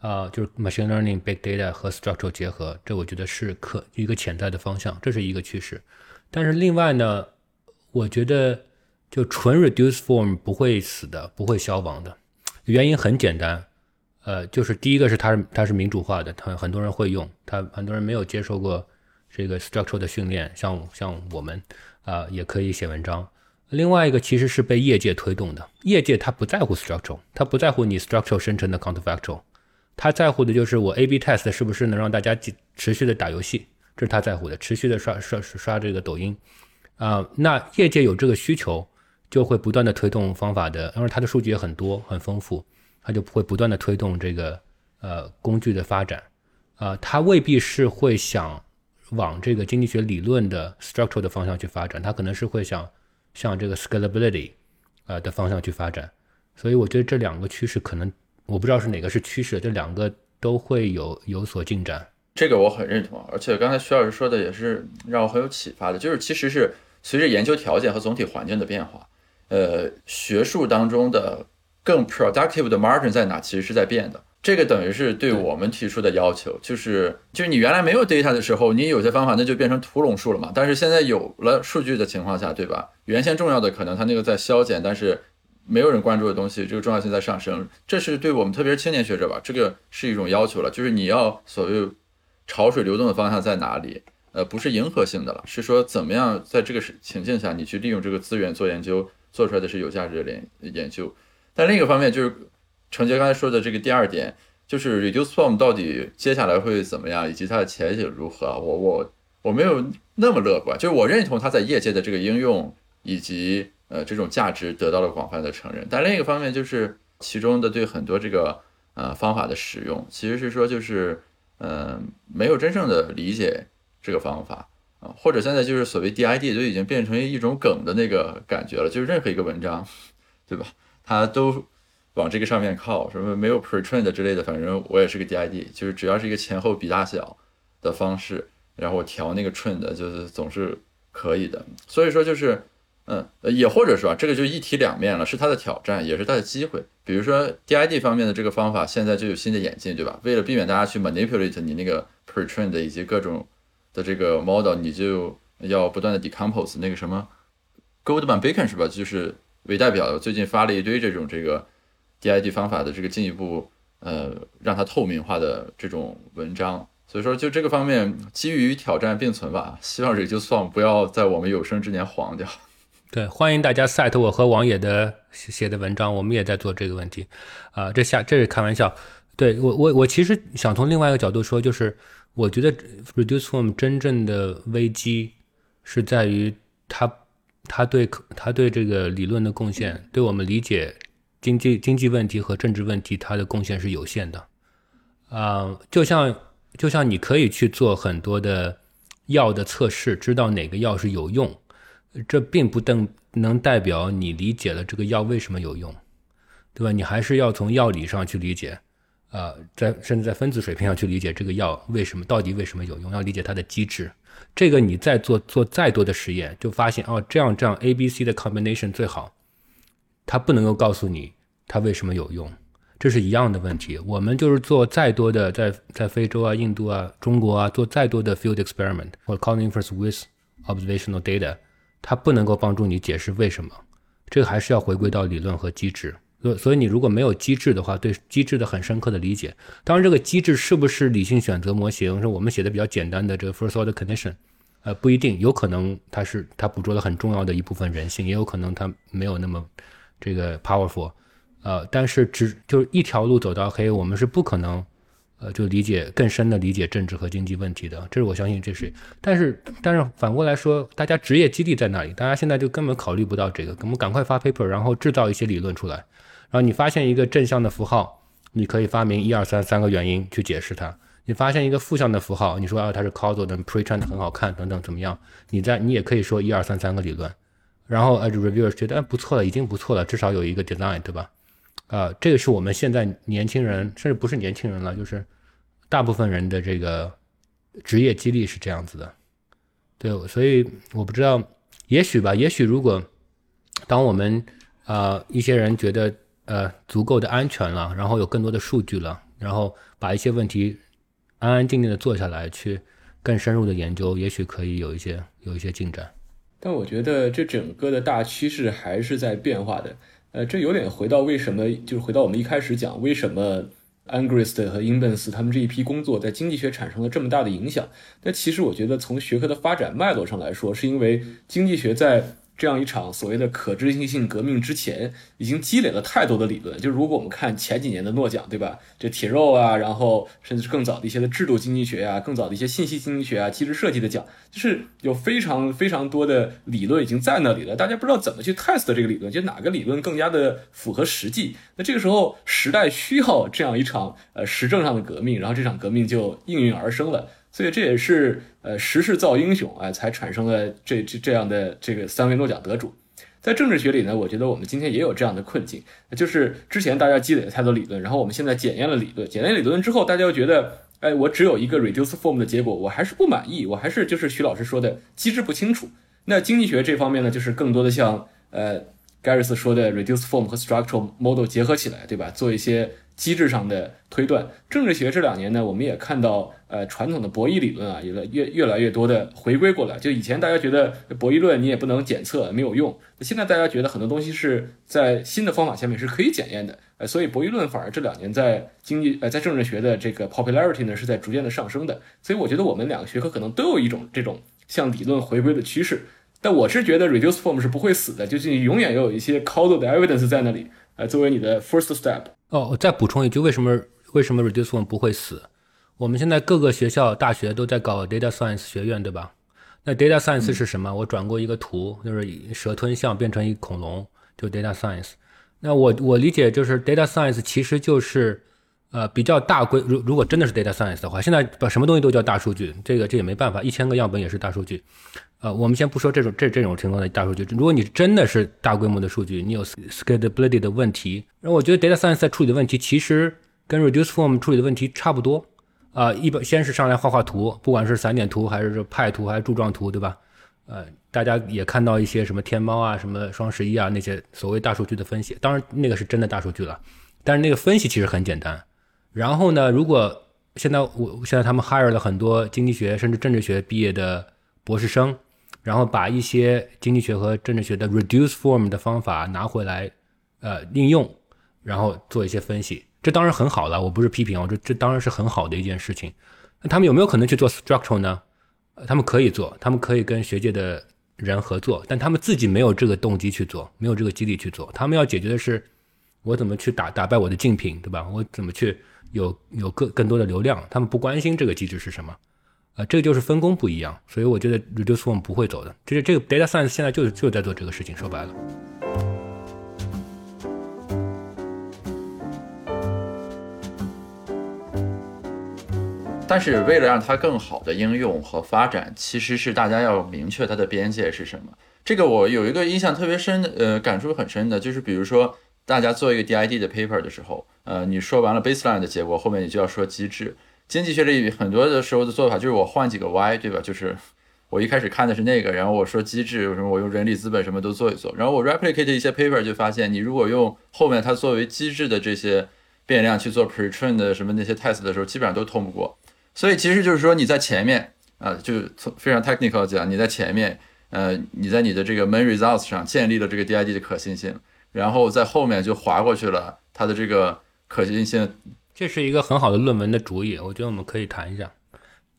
啊，就是 machine learning、big data 和 structural 结合，这我觉得是可一个潜在的方向，这是一个趋势。但是另外呢，我觉得就纯 reduce form 不会死的，不会消亡的。原因很简单，呃，就是第一个是它是它是民主化的，它很多人会用，它很多人没有接受过这个 structural 的训练，像像我们啊也可以写文章。另外一个其实是被业界推动的，业界它不在乎 structural，它不在乎你 structural 生成的 counterfactual。他在乎的就是我 A/B test 是不是能让大家持续的打游戏，这是他在乎的，持续的刷刷刷这个抖音，啊，那业界有这个需求，就会不断的推动方法的，因为它的数据也很多很丰富，它就会不断的推动这个呃工具的发展，啊，他未必是会想往这个经济学理论的 structural 的方向去发展，他可能是会想向这个 scalability 啊的方向去发展，所以我觉得这两个趋势可能。我不知道是哪个是趋势，这两个都会有有所进展。这个我很认同，而且刚才徐老师说的也是让我很有启发的，就是其实是随着研究条件和总体环境的变化，呃，学术当中的更 productive 的 margin 在哪，其实是在变的。这个等于是对我们提出的要求，就是就是你原来没有 data 的时候，你有些方法那就变成屠龙术了嘛。但是现在有了数据的情况下，对吧？原先重要的可能它那个在消减，但是。没有人关注的东西，这个重要性在上升，这是对我们特别是青年学者吧，这个是一种要求了，就是你要所谓潮水流动的方向在哪里？呃，不是迎合性的了，是说怎么样在这个情境下，你去利用这个资源做研究，做出来的是有价值的研研究。但另一个方面就是程杰刚才说的这个第二点，就是 reduce form 到底接下来会怎么样，以及它的前景如何？我我我没有那么乐观，就是我认同它在业界的这个应用以及。呃，这种价值得到了广泛的承认，但另一个方面就是其中的对很多这个呃方法的使用，其实是说就是嗯没有真正的理解这个方法啊，或者现在就是所谓 DID 都已经变成一种梗的那个感觉了，就是任何一个文章，对吧？它都往这个上面靠，什么没有 pretrained 之类的，反正我也是个 DID，就是只要是一个前后比大小的方式，然后我调那个 trend，就是总是可以的，所以说就是。嗯，也或者说啊，这个就一体两面了，是它的挑战，也是它的机会。比如说 DID 方面的这个方法，现在就有新的演进，对吧？为了避免大家去 manipulate 你那个 pretrained 以及各种的这个 model，你就要不断的 decompose 那个什么 Goldman Bacon 是吧？就是为代表的最近发了一堆这种这个 DID 方法的这个进一步呃让它透明化的这种文章。所以说，就这个方面，基于挑战并存吧。希望 Reduce 不要在我们有生之年黄掉。对，欢迎大家 cite 我和王野的写的文章，我们也在做这个问题，啊，这下这是开玩笑。对我我我其实想从另外一个角度说，就是我觉得 reduce form 真正的危机是在于它它对它对这个理论的贡献，对我们理解经济经济问题和政治问题，它的贡献是有限的。啊，就像就像你可以去做很多的药的测试，知道哪个药是有用。这并不能能代表你理解了这个药为什么有用，对吧？你还是要从药理上去理解，呃，在甚至在分子水平上去理解这个药为什么到底为什么有用，要理解它的机制。这个你再做做再多的实验，就发现哦，这样这样 A、B、C 的 combination 最好，它不能够告诉你它为什么有用，这是一样的问题。我们就是做再多的在在非洲啊、印度啊、中国啊做再多的 field experiment 或 calling first with observational data。它不能够帮助你解释为什么，这个还是要回归到理论和机制。所所以你如果没有机制的话，对机制的很深刻的理解，当然这个机制是不是理性选择模型，是我们写的比较简单的这个 first order condition，呃，不一定，有可能它是它捕捉了很重要的一部分人性，也有可能它没有那么这个 powerful，呃，但是只就是一条路走到黑，我们是不可能。呃，就理解更深的理解政治和经济问题的，这是我相信这是。但是，但是反过来说，大家职业基地在那里？大家现在就根本考虑不到这个，我们赶快发 paper，然后制造一些理论出来。然后你发现一个正向的符号，你可以发明一二三三个原因去解释它。你发现一个负向的符号，你说啊它是 causal 的 pre-trained 很好看等等怎么样？你在你也可以说一二三三个理论。然后呃 reviewer 觉得不错了，已经不错了，至少有一个 design，对吧？啊，这个是我们现在年轻人，甚至不是年轻人了，就是大部分人的这个职业激励是这样子的。对，所以我不知道，也许吧，也许如果当我们啊一些人觉得呃足够的安全了，然后有更多的数据了，然后把一些问题安安静静的做下来，去更深入的研究，也许可以有一些有一些进展。但我觉得这整个的大趋势还是在变化的。呃，这有点回到为什么，就是回到我们一开始讲，为什么 Angrist 和 Imbens 他们这一批工作在经济学产生了这么大的影响？那其实我觉得从学科的发展脉络上来说，是因为经济学在。这样一场所谓的可知性革命之前，已经积累了太多的理论。就如果我们看前几年的诺奖，对吧？这铁肉啊，然后甚至是更早的一些的制度经济学啊，更早的一些信息经济学啊，机制设计的奖，就是有非常非常多的理论已经在那里了。大家不知道怎么去 test 这个理论，就哪个理论更加的符合实际。那这个时候，时代需要这样一场呃实证上的革命，然后这场革命就应运而生了。所以这也是呃时势造英雄啊，才产生了这这这样的这个三位诺奖得主。在政治学里呢，我觉得我们今天也有这样的困境，就是之前大家积累了太多理论，然后我们现在检验了理论，检验理论之后，大家又觉得，哎，我只有一个 reduce form 的结果，我还是不满意，我还是就是徐老师说的机制不清楚。那经济学这方面呢，就是更多的像呃 Garris 说的 reduce form 和 structural model 结合起来，对吧？做一些。机制上的推断，政治学这两年呢，我们也看到，呃，传统的博弈理论啊，有了越越来越多的回归过来。就以前大家觉得博弈论你也不能检测，没有用。现在大家觉得很多东西是在新的方法下面是可以检验的，呃，所以博弈论反而这两年在经济呃在政治学的这个 popularity 呢是在逐渐的上升的。所以我觉得我们两个学科可能都有一种这种向理论回归的趋势。但我是觉得 reduce form 是不会死的，就是你永远要有一些 causal 的 evidence 在那里，呃，作为你的 first step。哦，我再补充一句，为什么为什么 reduce form 不会死？我们现在各个学校、大学都在搞 data science 学院，对吧？那 data science 是什么？我转过一个图，就是蛇吞象变成一恐龙，就 data science。那我我理解就是 data science 其实就是呃比较大规，如如果真的是 data science 的话，现在把什么东西都叫大数据，这个这也没办法，一千个样本也是大数据。呃，我们先不说这种这这种情况的大数据，如果你真的是大规模的数据，你有 scalability 的问题，然后我觉得 data science 在处理的问题其实跟 reduce form 处理的问题差不多。啊，一般先是上来画画图，不管是散点图还是派图还是柱状图，对吧？呃，大家也看到一些什么天猫啊、什么双十一啊那些所谓大数据的分析，当然那个是真的大数据了，但是那个分析其实很简单。然后呢，如果现在我现在他们 hire 了很多经济学甚至政治学毕业的博士生。然后把一些经济学和政治学的 reduce form 的方法拿回来，呃，应用，然后做一些分析，这当然很好了。我不是批评，我这这当然是很好的一件事情。那他们有没有可能去做 structural 呢？他们可以做，他们可以跟学界的人合作，但他们自己没有这个动机去做，没有这个激励去做。他们要解决的是，我怎么去打打败我的竞品，对吧？我怎么去有有更更多的流量？他们不关心这个机制是什么。啊，这个就是分工不一样，所以我觉得 reduce form 不会走的。就是这个 data science 现在就就在做这个事情，说白了。但是为了让它更好的应用和发展，其实是大家要明确它的边界是什么。这个我有一个印象特别深的，呃，感触很深的，就是比如说大家做一个 DID 的 paper 的时候，呃，你说完了 baseline 的结果，后面你就要说机制。经济学里很多的时候的做法就是我换几个 y，对吧？就是 我一开始看的是那个，然后我说机制什么，我用人力资本什么都做一做，然后我 replicate 一些 paper 就发现，你如果用后面它作为机制的这些变量去做 pretrain 的什么那些 test 的时候，基本上都通不过。所以其实就是说你在前面啊，就从非常 technical 讲，你在前面，呃，你在你的这个 main results 上建立了这个 DID 的可信性，然后在后面就划过去了它的这个可信性。这是一个很好的论文的主意，我觉得我们可以谈一下。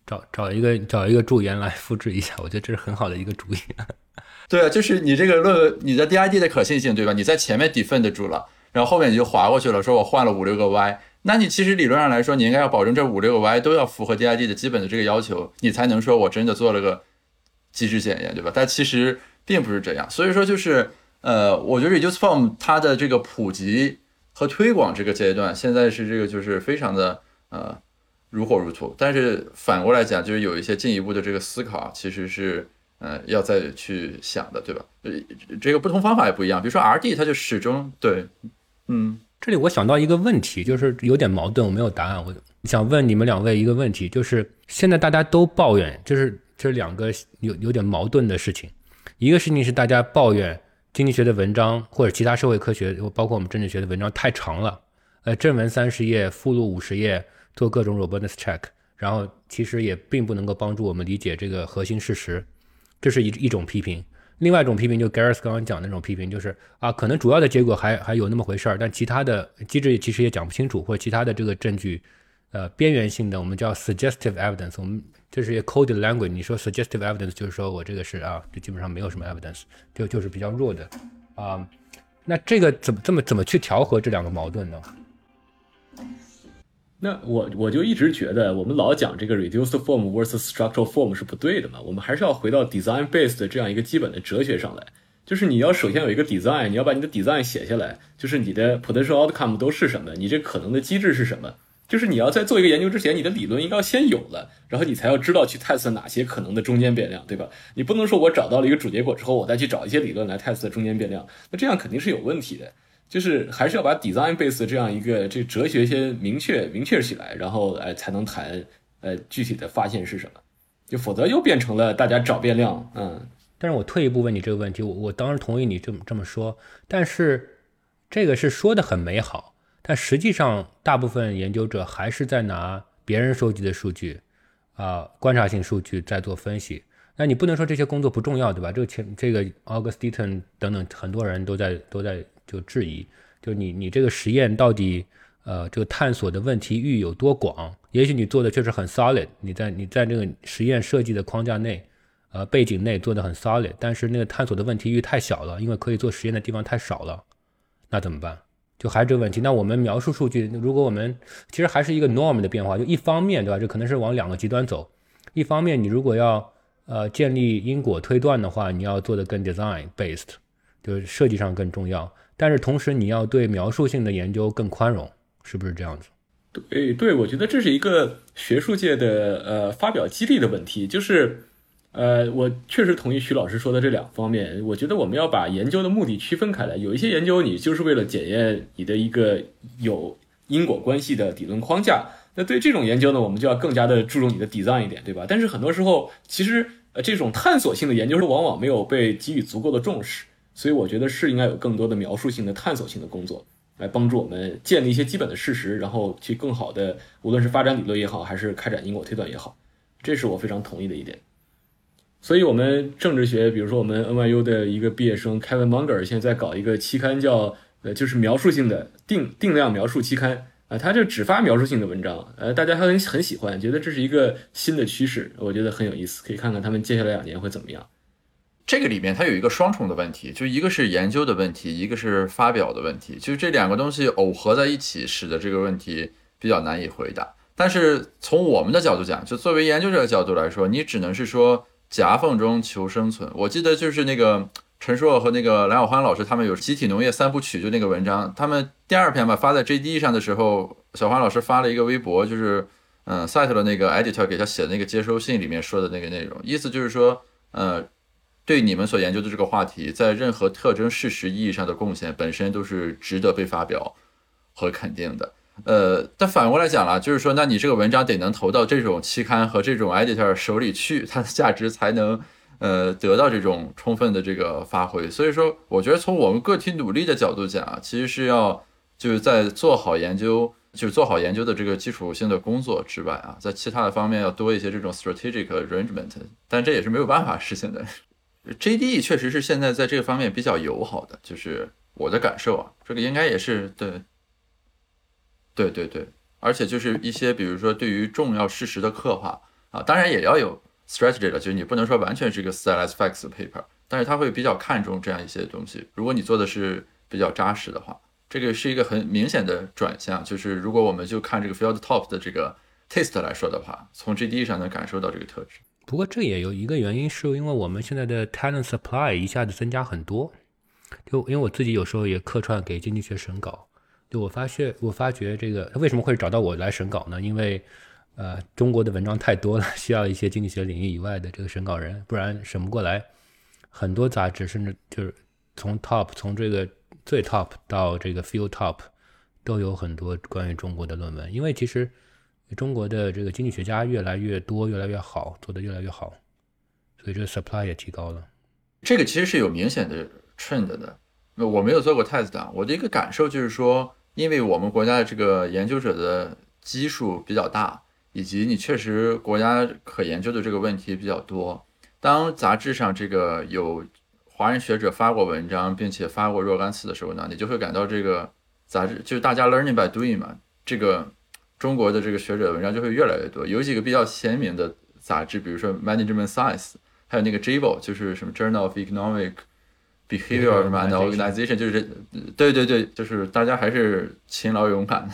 找找一个找一个助言来复制一下，我觉得这是很好的一个主意。对啊，就是你这个论你的 DID 的可信性，对吧？你在前面 defend 住了，然后后面你就划过去了，说我换了五六个 Y，那你其实理论上来说，你应该要保证这五六个 Y 都要符合 DID 的基本的这个要求，你才能说我真的做了个机制检验，对吧？但其实并不是这样，所以说就是呃，我觉得 Reduce Form 它的这个普及和推广这个阶段，现在是这个就是非常的呃如火如荼，但是反过来讲，就是有一些进一步的这个思考，其实是。呃，要再去想的，对吧？呃，这个不同方法也不一样。比如说 R D，它就始终对，嗯，这里我想到一个问题，就是有点矛盾，我没有答案。我想问你们两位一个问题，就是现在大家都抱怨，就是这两个有有点矛盾的事情。一个事情是大家抱怨经济学的文章或者其他社会科学，包括我们政治学的文章太长了，呃，正文三十页，附录五十页，做各种 robustness check，然后其实也并不能够帮助我们理解这个核心事实。这是一一种批评，另外一种批评就 Gareth 刚刚讲的那种批评，就是啊，可能主要的结果还还有那么回事儿，但其他的机制其实也讲不清楚，或者其他的这个证据，呃，边缘性的，我们叫 suggestive evidence，我们这是一个 coded language，你说 suggestive evidence 就是说我这个是啊，就基本上没有什么 evidence，就就是比较弱的啊，那这个怎么这么怎么去调和这两个矛盾呢？那我我就一直觉得，我们老讲这个 reduced form versus structural form 是不对的嘛。我们还是要回到 design based 的这样一个基本的哲学上来，就是你要首先有一个 design，你要把你的 design 写下来，就是你的 potential outcome 都是什么，你这可能的机制是什么，就是你要在做一个研究之前，你的理论应该先有了，然后你才要知道去 test 哪些可能的中间变量，对吧？你不能说我找到了一个主结果之后，我再去找一些理论来 test 中间变量，那这样肯定是有问题的。就是还是要把 design base 这样一个这哲学先明确明确起来，然后哎才能谈呃具体的发现是什么，就否则又变成了大家找变量，嗯。但是我退一步问你这个问题，我我当然同意你这么这么说，但是这个是说的很美好，但实际上大部分研究者还是在拿别人收集的数据啊观察性数据在做分析。那你不能说这些工作不重要，对吧？这个前这个 Augustin 等等很多人都在都在。就质疑，就你你这个实验到底，呃，这个探索的问题域有多广？也许你做的确实很 solid，你在你在这个实验设计的框架内，呃，背景内做的很 solid，但是那个探索的问题域太小了，因为可以做实验的地方太少了，那怎么办？就还是这个问题。那我们描述数据，如果我们其实还是一个 norm 的变化，就一方面，对吧？这可能是往两个极端走。一方面，你如果要呃建立因果推断的话，你要做的更 design based，就是设计上更重要。但是同时，你要对描述性的研究更宽容，是不是这样子？对对，我觉得这是一个学术界的呃发表激励的问题。就是呃，我确实同意徐老师说的这两方面。我觉得我们要把研究的目的区分开来。有一些研究你就是为了检验你的一个有因果关系的理论框架，那对这种研究呢，我们就要更加的注重你的 design 一点，对吧？但是很多时候，其实呃这种探索性的研究是往往没有被给予足够的重视。所以我觉得是应该有更多的描述性的、探索性的工作，来帮助我们建立一些基本的事实，然后去更好的，无论是发展理论也好，还是开展因果推断也好，这是我非常同意的一点。所以，我们政治学，比如说我们 NYU 的一个毕业生 Kevin Munger，现在在搞一个期刊，叫呃，就是描述性的定定量描述期刊啊，他就只发描述性的文章，呃，大家很很喜欢，觉得这是一个新的趋势，我觉得很有意思，可以看看他们接下来两年会怎么样。这个里面它有一个双重的问题，就一个是研究的问题，一个是发表的问题，就是这两个东西耦合在一起，使得这个问题比较难以回答。但是从我们的角度讲，就作为研究者的角度来说，你只能是说夹缝中求生存。我记得就是那个陈硕和那个蓝小欢老师他们有集体农业三部曲，就那个文章，他们第二篇吧发在 JD 上的时候，小欢老师发了一个微博，就是嗯 cite 了那个 editor 给他写的那个接收信里面说的那个内容，意思就是说，呃。对你们所研究的这个话题，在任何特征事实意义上的贡献本身都是值得被发表和肯定的。呃，但反过来讲了，就是说，那你这个文章得能投到这种期刊和这种 editor 手里去，它的价值才能呃得到这种充分的这个发挥。所以说，我觉得从我们个体努力的角度讲啊，其实是要就是在做好研究，就是做好研究的这个基础性的工作之外啊，在其他的方面要多一些这种 strategic arrangement，但这也是没有办法实现的。JD 确实是现在在这个方面比较友好的，就是我的感受啊，这个应该也是对，对对对，而且就是一些比如说对于重要事实的刻画啊，当然也要有 strategy 了，就是你不能说完全是一个 stylized facts paper，但是他会比较看重这样一些东西。如果你做的是比较扎实的话，这个是一个很明显的转向。就是如果我们就看这个 field top 的这个 taste 来说的话，从 GD 上能感受到这个特质。不过这也有一个原因，是因为我们现在的 talent supply 一下子增加很多。就因为我自己有时候也客串给经济学审稿，就我发现我发觉这个为什么会找到我来审稿呢？因为呃中国的文章太多了，需要一些经济学领域以外的这个审稿人，不然审不过来。很多杂志甚至就是从 top 从这个最 top 到这个 field top 都有很多关于中国的论文，因为其实中国的这个经济学家越来越多，越来越好，做的越来越好，所以这个 supply 也提高了。这个其实是有明显的。trend 的，那我没有做过 test 啊。我的一个感受就是说，因为我们国家的这个研究者的基数比较大，以及你确实国家可研究的这个问题比较多。当杂志上这个有华人学者发过文章，并且发过若干次的时候呢，你就会感到这个杂志就是大家 learning by doing 嘛，这个中国的这个学者文章就会越来越多。有几个比较鲜明的杂志，比如说 Management Science，还有那个 JIVO，就是什么 Journal of Economic。Behavior 什么的 organization 就是对对对，就是大家还是勤劳勇敢。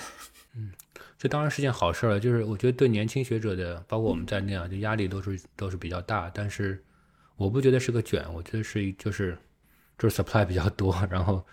嗯，这当然是件好事了。就是我觉得对年轻学者的，包括我们在内啊，就压力都是都是比较大。但是我不觉得是个卷，我觉得是就是就是 supply 比较多，然后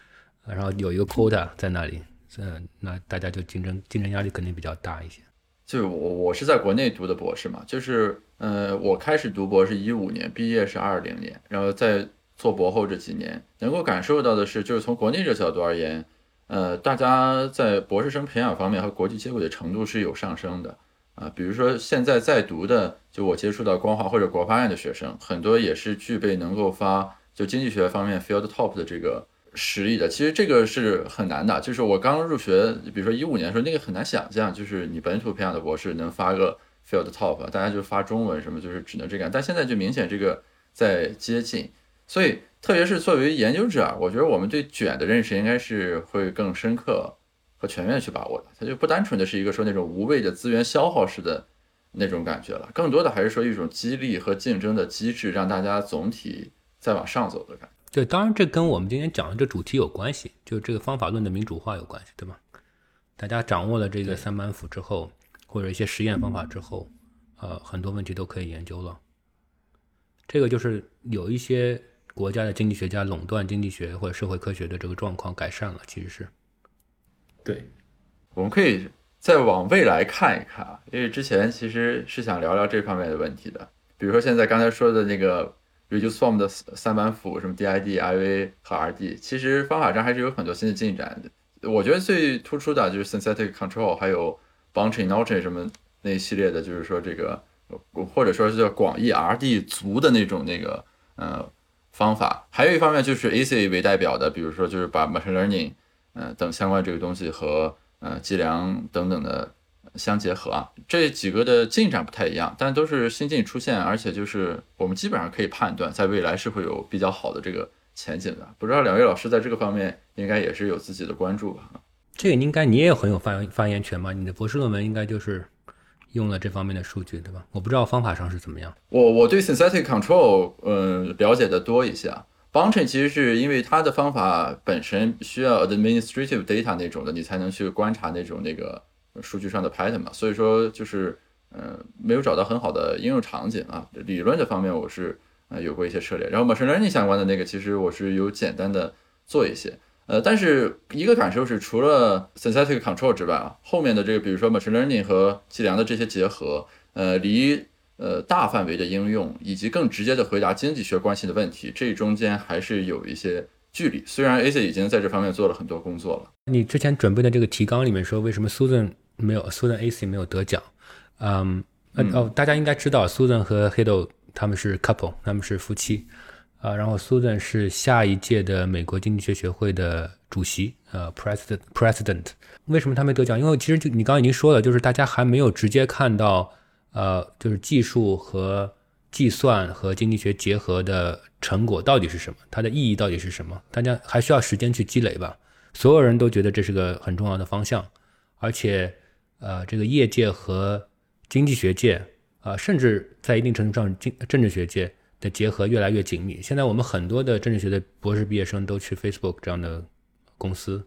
然后有一个 quota 在那里，嗯，那大家就竞争竞争压力肯定比较大一些。就我我是在国内读的博士嘛，就是呃，我开始读博是一五年，毕业是二零年，然后在。做博后这几年，能够感受到的是，就是从国内这角度而言，呃，大家在博士生培养方面和国际接轨的程度是有上升的啊。比如说现在在读的，就我接触到光华或者国发院的学生，很多也是具备能够发就经济学方面 field top 的这个实力的。其实这个是很难的，就是我刚入学，比如说一五年的时候，那个很难想象，就是你本土培养的博士能发个 field top，大家就发中文什么，就是只能这样。但现在就明显这个在接近。所以，特别是作为研究者，我觉得我们对卷的认识应该是会更深刻和全面去把握的。它就不单纯的是一个说那种无谓的资源消耗式的那种感觉了，更多的还是说一种激励和竞争的机制，让大家总体再往上走的感觉。对，当然这跟我们今天讲的这主题有关系，就这个方法论的民主化有关系，对吗？大家掌握了这个三板斧之后，或者一些实验方法之后，呃，很多问题都可以研究了。这个就是有一些。国家的经济学家垄断经济学或者社会科学的这个状况改善了，其实是。对，我们可以再往未来看一看啊，因为之前其实是想聊聊这方面的问题的，比如说现在刚才说的那个 reduce form 的三板斧，什么 DID、IV 和 RD，其实方法上还是有很多新的进展的。我觉得最突出的就是 synthetic control，还有 bunching、n o t i o n 什么那一系列的，就是说这个或者说是叫广义 RD 足的那种那个呃。方法还有一方面就是 A C 为代表的，比如说就是把 machine learning，呃等相关这个东西和呃计量等等的相结合啊，这几个的进展不太一样，但都是新近出现，而且就是我们基本上可以判断，在未来是会有比较好的这个前景的。不知道两位老师在这个方面应该也是有自己的关注吧？这个应该你也很有发发言权嘛？你的博士论文应该就是。用了这方面的数据，对吧？我不知道方法上是怎么样。我我对 synthetic control，嗯，了解的多一些。Bunching 其实是因为它的方法本身需要 administrative data 那种的，你才能去观察那种那个数据上的 pattern 嘛。所以说就是，嗯，没有找到很好的应用场景啊。理论这方面我是呃有过一些涉猎，然后 machine learning 相关的那个，其实我是有简单的做一些。呃，但是一个感受是，除了 synthetic control 之外啊，后面的这个，比如说 machine learning 和计量的这些结合，呃，离呃大范围的应用以及更直接的回答经济学关系的问题，这中间还是有一些距离。虽然 AC 已经在这方面做了很多工作了。你之前准备的这个提纲里面说，为什么 Susan 没有 Susan AC 没有得奖？嗯，哦，大家应该知道 Susan 和 Hido 他们是 couple，他们是夫妻。啊，然后 Susan 是下一届的美国经济学学会的主席，呃，President President。为什么他没得奖？因为其实就你刚刚已经说了，就是大家还没有直接看到，呃，就是技术和计算和经济学结合的成果到底是什么，它的意义到底是什么？大家还需要时间去积累吧。所有人都觉得这是个很重要的方向，而且，呃，这个业界和经济学界啊，甚至在一定程度上，经政治学界的结合越来越紧密。现在我们很多的政治学的博士毕业生都去 Facebook 这样的公司，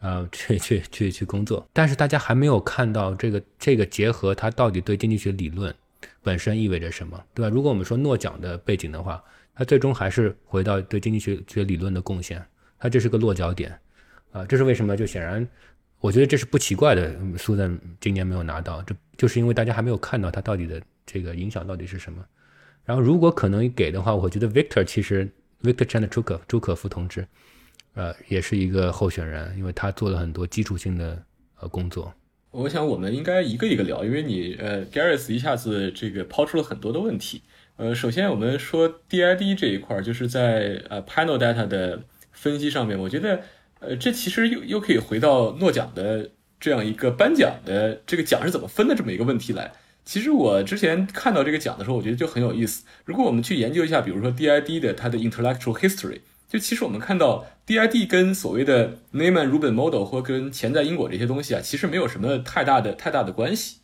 啊，去去去去工作。但是大家还没有看到这个这个结合，它到底对经济学理论本身意味着什么，对吧？如果我们说诺奖的背景的话，它最终还是回到对经济学学理论的贡献，它这是个落脚点，啊，这是为什么？就显然。我觉得这是不奇怪的，苏赞今年没有拿到，这就是因为大家还没有看到它到底的这个影响到底是什么。然后如果可能给的话，我觉得 Victor 其实 Victor Chan 的朱可朱可夫同志，呃，也是一个候选人，因为他做了很多基础性的呃工作。我想我们应该一个一个聊，因为你呃，Garris 一下子这个抛出了很多的问题。呃，首先我们说 DID 这一块，就是在呃 Panel Data 的分析上面，我觉得。呃，这其实又又可以回到诺奖的这样一个颁奖的这个奖是怎么分的这么一个问题来。其实我之前看到这个奖的时候，我觉得就很有意思。如果我们去研究一下，比如说 DID 的它的 intellectual history，就其实我们看到 DID 跟所谓的 Neyman-Rubin model 或跟潜在因果这些东西啊，其实没有什么太大的太大的关系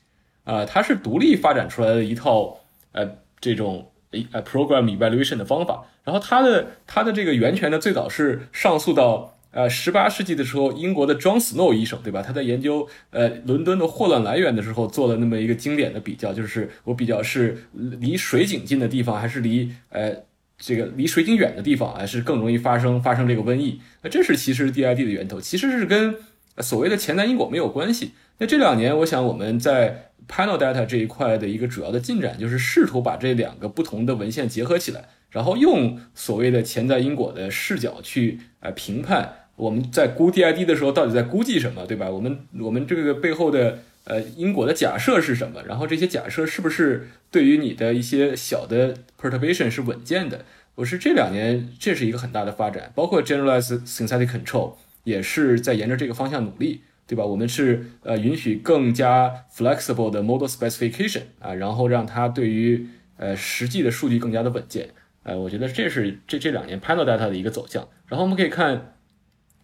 啊，它是独立发展出来的一套呃这种呃 program evaluation 的方法。然后它的它的这个源泉呢，最早是上诉到。呃，十八世纪的时候，英国的 John Snow 医生，对吧？他在研究呃伦敦的霍乱来源的时候，做了那么一个经典的比较，就是我比较是离水井近的地方，还是离呃这个离水井远的地方，还是更容易发生发生这个瘟疫？那这是其实 DID 的源头，其实是跟所谓的潜在因果没有关系。那这两年，我想我们在 Panel Data 这一块的一个主要的进展，就是试图把这两个不同的文献结合起来。然后用所谓的潜在因果的视角去呃评判我们在估 DID 的时候到底在估计什么，对吧？我们我们这个背后的呃因果的假设是什么？然后这些假设是不是对于你的一些小的 perturbation 是稳健的？我是这两年这是一个很大的发展，包括 generalized synthetic control 也是在沿着这个方向努力，对吧？我们是呃允许更加 flexible 的 model specification 啊，然后让它对于呃实际的数据更加的稳健。呃，我觉得这是这这两年 panel data 的一个走向。然后我们可以看，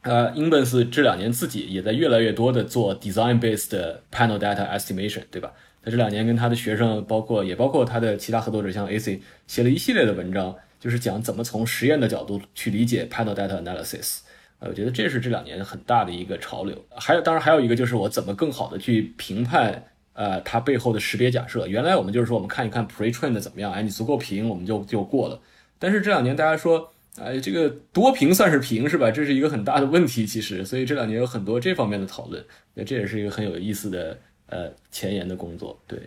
呃 i n b a n s 这两年自己也在越来越多的做 design based panel data estimation，对吧？他这两年跟他的学生，包括也包括他的其他合作者，像 AC 写了一系列的文章，就是讲怎么从实验的角度去理解 panel data analysis。呃，我觉得这是这两年很大的一个潮流。还有，当然还有一个就是我怎么更好的去评判。呃，它背后的识别假设，原来我们就是说，我们看一看 pre-train 的怎么样，哎，你足够平，我们就就过了。但是这两年大家说，哎，这个多屏算是屏是吧？这是一个很大的问题，其实，所以这两年有很多这方面的讨论，那这也是一个很有意思的呃前沿的工作。对，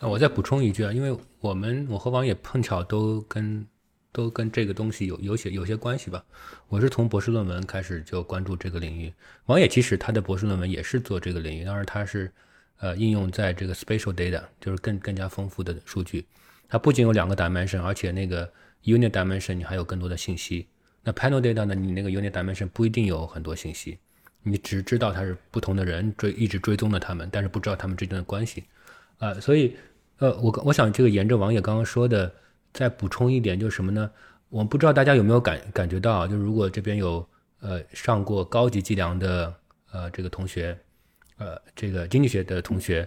那，我再补充一句啊，因为我们我和王野碰巧都跟都跟这个东西有有些有些关系吧。我是从博士论文开始就关注这个领域，王野其实他的博士论文也是做这个领域，当然他是。呃，应用在这个 spatial data 就是更更加丰富的数据，它不仅有两个 dimension，而且那个 unit dimension 你还有更多的信息。那 panel data 呢，你那个 unit dimension 不一定有很多信息，你只知道它是不同的人追一直追踪的他们，但是不知道他们之间的关系。啊，所以呃，我我想这个沿着王爷刚刚说的再补充一点，就是什么呢？我不知道大家有没有感感觉到，就如果这边有呃上过高级计量的呃这个同学。呃，这个经济学的同学，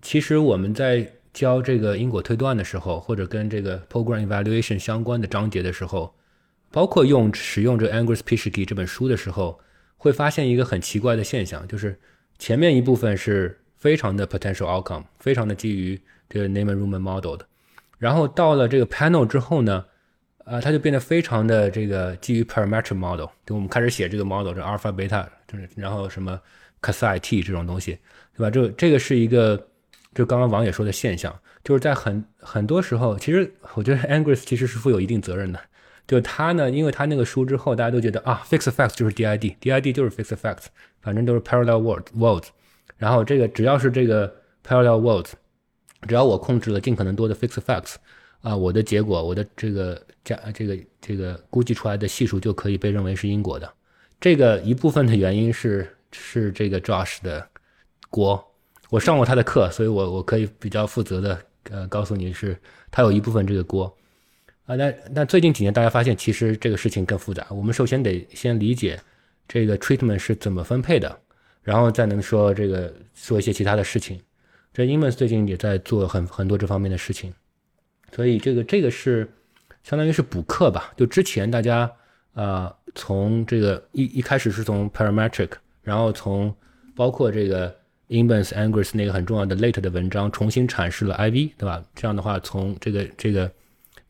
其实我们在教这个因果推断的时候，或者跟这个 program evaluation 相关的章节的时候，包括用使用这 Angus Pischke 这本书的时候，会发现一个很奇怪的现象，就是前面一部分是非常的 potential outcome，非常的基于这个 Neyman-Rubin model 的，然后到了这个 panel 之后呢，呃，它就变得非常的这个基于 parametric model，就我们开始写这个 model，这 alpha beta，就是然后什么。c a t 这种东西，对吧？这这个是一个，就刚刚王也说的现象，就是在很很多时候，其实我觉得 Angus 其实是负有一定责任的。就他呢，因为他那个书之后，大家都觉得啊，fixed facts 就是 DID，DID 就是 fixed facts，反正都是 parallel world worlds。然后这个只要是这个 parallel worlds，只要我控制了尽可能多的 fixed facts，啊，我的结果，我的这个加这个这个估计出来的系数就可以被认为是因果的。这个一部分的原因是。是这个 Josh 的锅，我上过他的课，所以我我可以比较负责的呃告诉你是他有一部分这个锅啊。那那最近几年大家发现其实这个事情更复杂，我们首先得先理解这个 treatment 是怎么分配的，然后再能说这个说一些其他的事情这 Inman 最近也在做很很多这方面的事情，所以这个这个是相当于是补课吧。就之前大家啊，从这个一一开始是从 Parametric，然后从包括这个 Inman Angus 那个很重要的 Late 的文章重新阐释了 IV，对吧？这样的话，从这个这个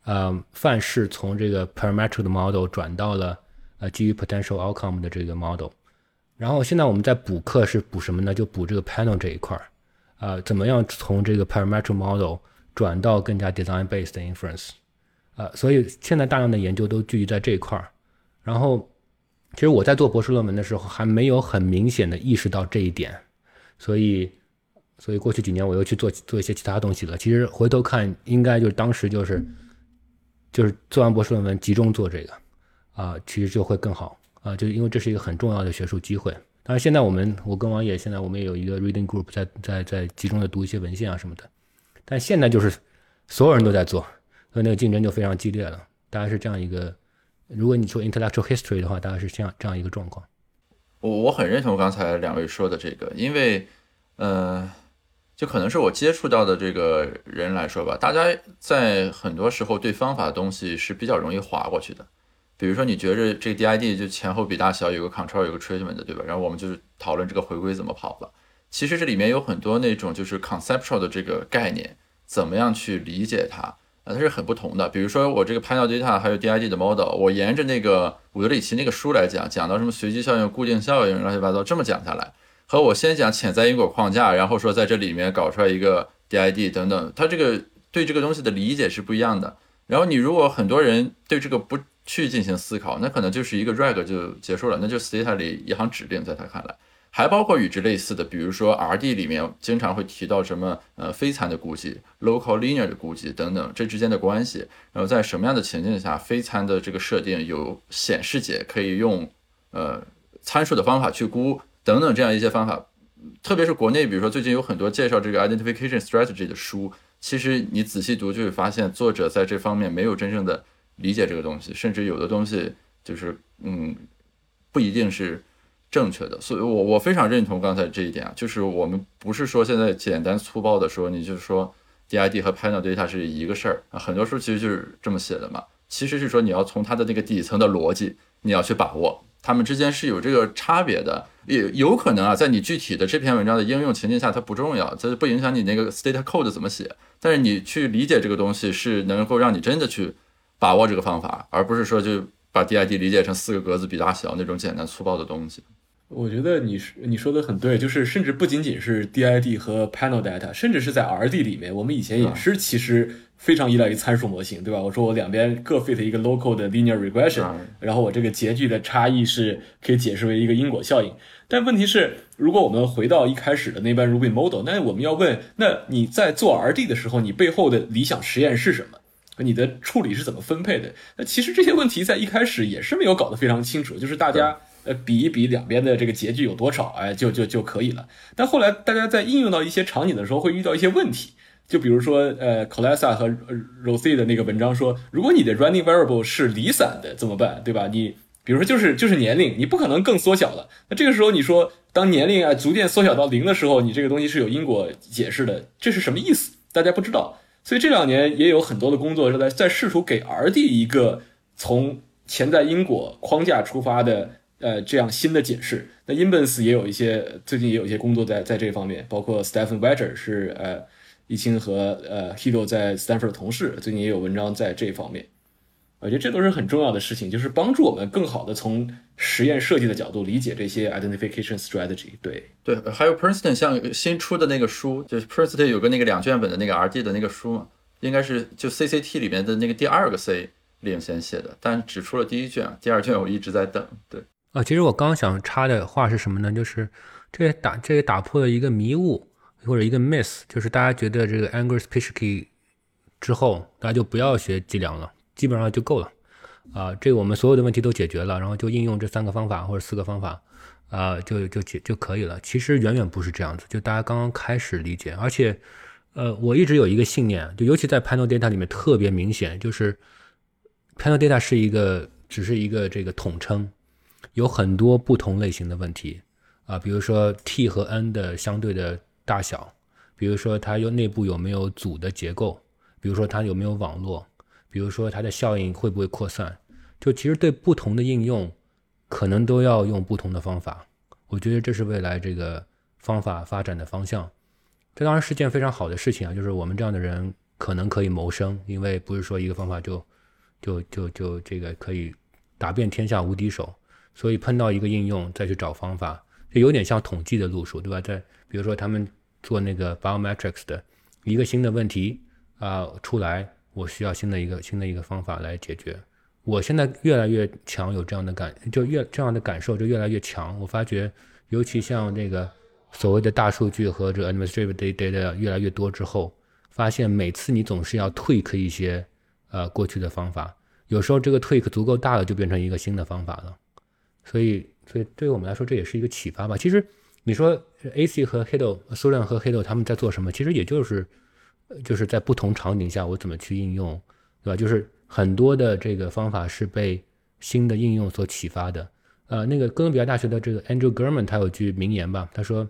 呃范式从这个 Parametric model 转到了呃基于 Potential Outcome 的这个 model。然后现在我们在补课是补什么呢？就补这个 panel 这一块儿，啊，怎么样从这个 parametric model 转到更加 design based inference，啊，所以现在大量的研究都聚集在这一块儿。然后，其实我在做博士论文的时候还没有很明显的意识到这一点，所以，所以过去几年我又去做做一些其他东西了。其实回头看，应该就是当时就是，就是做完博士论文集中做这个，啊，其实就会更好。啊，就因为这是一个很重要的学术机会。当然，现在我们我跟王野现在我们也有一个 reading group，在在在集中的读一些文献啊什么的。但现在就是所有人都在做，所以那个竞争就非常激烈了。大概是这样一个，如果你说 intellectual history 的话，大概是这样这样一个状况。我我很认同刚才两位说的这个，因为呃，就可能是我接触到的这个人来说吧，大家在很多时候对方法的东西是比较容易划过去的。比如说，你觉着这个 DID 就前后比大小，有个 control，有个 treatment，对吧？然后我们就是讨论这个回归怎么跑了。其实这里面有很多那种就是 conceptual 的这个概念，怎么样去理解它啊？它是很不同的。比如说我这个 panel data 还有 DID 的 model，我沿着那个伍德里奇那个书来讲，讲到什么随机效应、固定效应，乱七八糟这么讲下来，和我先讲潜在因果框架，然后说在这里面搞出来一个 DID 等等，它这个对这个东西的理解是不一样的。然后你如果很多人对这个不去进行思考，那可能就是一个 reg 就结束了，那就 stata 里一行指令，在他看来，还包括与之类似的，比如说 RD 里面经常会提到什么呃非参的估计、local linear 的估计等等，这之间的关系，然后在什么样的情境下非参的这个设定有显示解可以用呃参数的方法去估等等这样一些方法，特别是国内，比如说最近有很多介绍这个 identification strategy 的书，其实你仔细读就会发现作者在这方面没有真正的。理解这个东西，甚至有的东西就是嗯，不一定是正确的，所以我我非常认同刚才这一点啊，就是我们不是说现在简单粗暴的说，你就是说 DID 和 panel data 是一个事儿，很多书其实就是这么写的嘛，其实是说你要从它的那个底层的逻辑，你要去把握，它们之间是有这个差别的，也有可能啊，在你具体的这篇文章的应用情境下，它不重要，这不影响你那个 state code 怎么写，但是你去理解这个东西是能够让你真的去。把握这个方法，而不是说就把 DID 理解成四个格子比大小那种简单粗暴的东西。我觉得你你说的很对，就是甚至不仅仅是 DID 和 panel data，甚至是在 RD 里面，我们以前也是其实非常依赖于参数模型，对吧？我说我两边各 fit 一个 local 的 linear regression，然后我这个截距的差异是可以解释为一个因果效应。但问题是，如果我们回到一开始的那班 Ruby model，那我们要问，那你在做 RD 的时候，你背后的理想实验是什么？你的处理是怎么分配的？那其实这些问题在一开始也是没有搞得非常清楚，就是大家呃比一比两边的这个截距有多少，哎，就就就可以了。但后来大家在应用到一些场景的时候，会遇到一些问题，就比如说呃 c o l e s a 和 Rosie 的那个文章说，如果你的 running variable 是离散的怎么办？对吧？你比如说就是就是年龄，你不可能更缩小了。那这个时候你说，当年龄啊逐渐缩小到零的时候，你这个东西是有因果解释的，这是什么意思？大家不知道。所以这两年也有很多的工作是在在试图给 RD 一个从潜在因果框架出发的呃这样新的解释。那 Inbens 也有一些最近也有一些工作在在这方面，包括 Stephen Wedger 是呃易清和呃 Hido 在 Stanford 的同事，最近也有文章在这方面。我觉得这都是很重要的事情，就是帮助我们更好的从实验设计的角度理解这些 identification strategy。对对，还有 Princeton 像新出的那个书，就是 Princeton 有个那个两卷本的那个 RD 的那个书嘛，应该是就 CCT 里面的那个第二个 C 领先写的，但只出了第一卷，第二卷我一直在等。对啊，其实我刚想插的话是什么呢？就是这也打这也打破了一个迷雾或者一个 miss，就是大家觉得这个 Angus p i s h k y 之后，大家就不要学计量了。基本上就够了，啊，这个我们所有的问题都解决了，然后就应用这三个方法或者四个方法，啊，就就解就可以了。其实远远不是这样子，就大家刚刚开始理解，而且，呃，我一直有一个信念，就尤其在 panel data 里面特别明显，就是 panel data 是一个只是一个这个统称，有很多不同类型的问题，啊，比如说 t 和 n 的相对的大小。比如说它有内部有没有组的结构，比如说它有没有网络，比如说它的效应会不会扩散，就其实对不同的应用，可能都要用不同的方法。我觉得这是未来这个方法发展的方向。这当然是件非常好的事情啊，就是我们这样的人可能可以谋生，因为不是说一个方法就就就就这个可以打遍天下无敌手。所以碰到一个应用再去找方法，就有点像统计的路数，对吧？在比如说他们做那个 biometrics 的一个新的问题啊出来，我需要新的一个新的一个方法来解决。我现在越来越强有这样的感，就越这样的感受就越来越强。我发觉，尤其像这个所谓的大数据和这 administrative data 越来越多之后，发现每次你总是要 tweak 一些呃过去的方法，有时候这个 tweak 足够大了，就变成一个新的方法了。所以，所以对于我们来说，这也是一个启发吧。其实，你说 AC 和 Hado、苏亮和 Hado 他们在做什么？其实也就是，就是在不同场景下我怎么去应用，对吧？就是很多的这个方法是被新的应用所启发的。呃，那个哥伦比亚大学的这个 Andrew Gurman 他有句名言吧，他说：“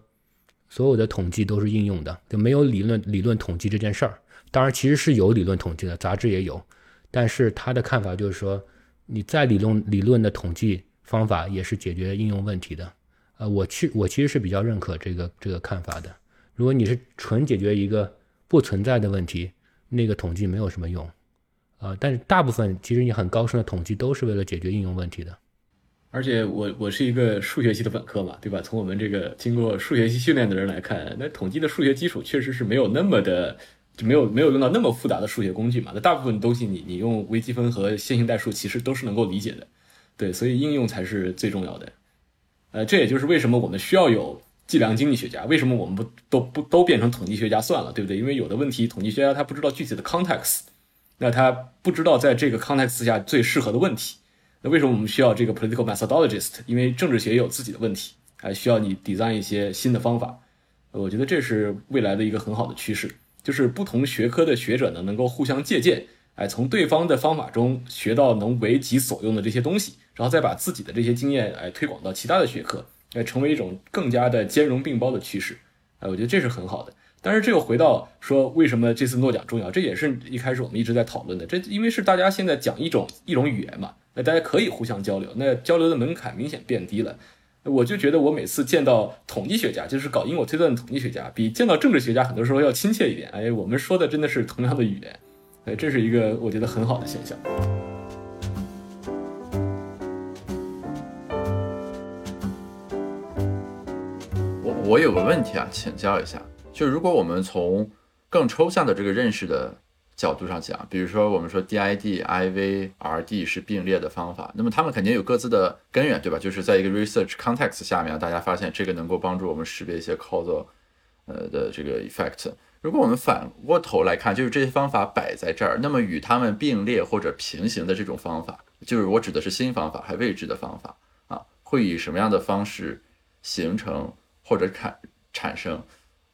所有的统计都是应用的，就没有理论理论统计这件事儿。当然，其实是有理论统计的，杂志也有。但是他的看法就是说，你在理论理论的统计。”方法也是解决应用问题的，呃，我去我其实是比较认可这个这个看法的。如果你是纯解决一个不存在的问题，那个统计没有什么用，啊，但是大部分其实你很高深的统计都是为了解决应用问题的。而且我我是一个数学系的本科嘛，对吧？从我们这个经过数学系训练的人来看，那统计的数学基础确实是没有那么的，就没有没有用到那么复杂的数学工具嘛。那大部分东西你你用微积分和线性代数其实都是能够理解的。对，所以应用才是最重要的，呃，这也就是为什么我们需要有计量经济学家，为什么我们不都不都变成统计学家算了，对不对？因为有的问题，统计学家他不知道具体的 context，那他不知道在这个 context 下最适合的问题。那为什么我们需要这个 political methodologist？因为政治学也有自己的问题，还需要你 design 一些新的方法。我觉得这是未来的一个很好的趋势，就是不同学科的学者呢能够互相借鉴。哎，从对方的方法中学到能为己所用的这些东西，然后再把自己的这些经验哎推广到其他的学科，哎，成为一种更加的兼容并包的趋势。哎，我觉得这是很好的。但是这又回到说，为什么这次诺奖重要？这也是一开始我们一直在讨论的。这因为是大家现在讲一种一种语言嘛，那大家可以互相交流，那交流的门槛明显变低了。我就觉得我每次见到统计学家，就是搞因果推断的统计学家，比见到政治学家很多时候要亲切一点。哎，我们说的真的是同样的语言。哎，这是一个我觉得很好的现象。我我有个问题啊，请教一下，就如果我们从更抽象的这个认识的角度上讲，比如说我们说 DID、IV、RD 是并列的方法，那么他们肯定有各自的根源，对吧？就是在一个 research context 下面，大家发现这个能够帮助我们识别一些 causal 呃的这个 effect。如果我们反过头来看，就是这些方法摆在这儿，那么与它们并列或者平行的这种方法，就是我指的是新方法还未知的方法啊，会以什么样的方式形成或者产产生？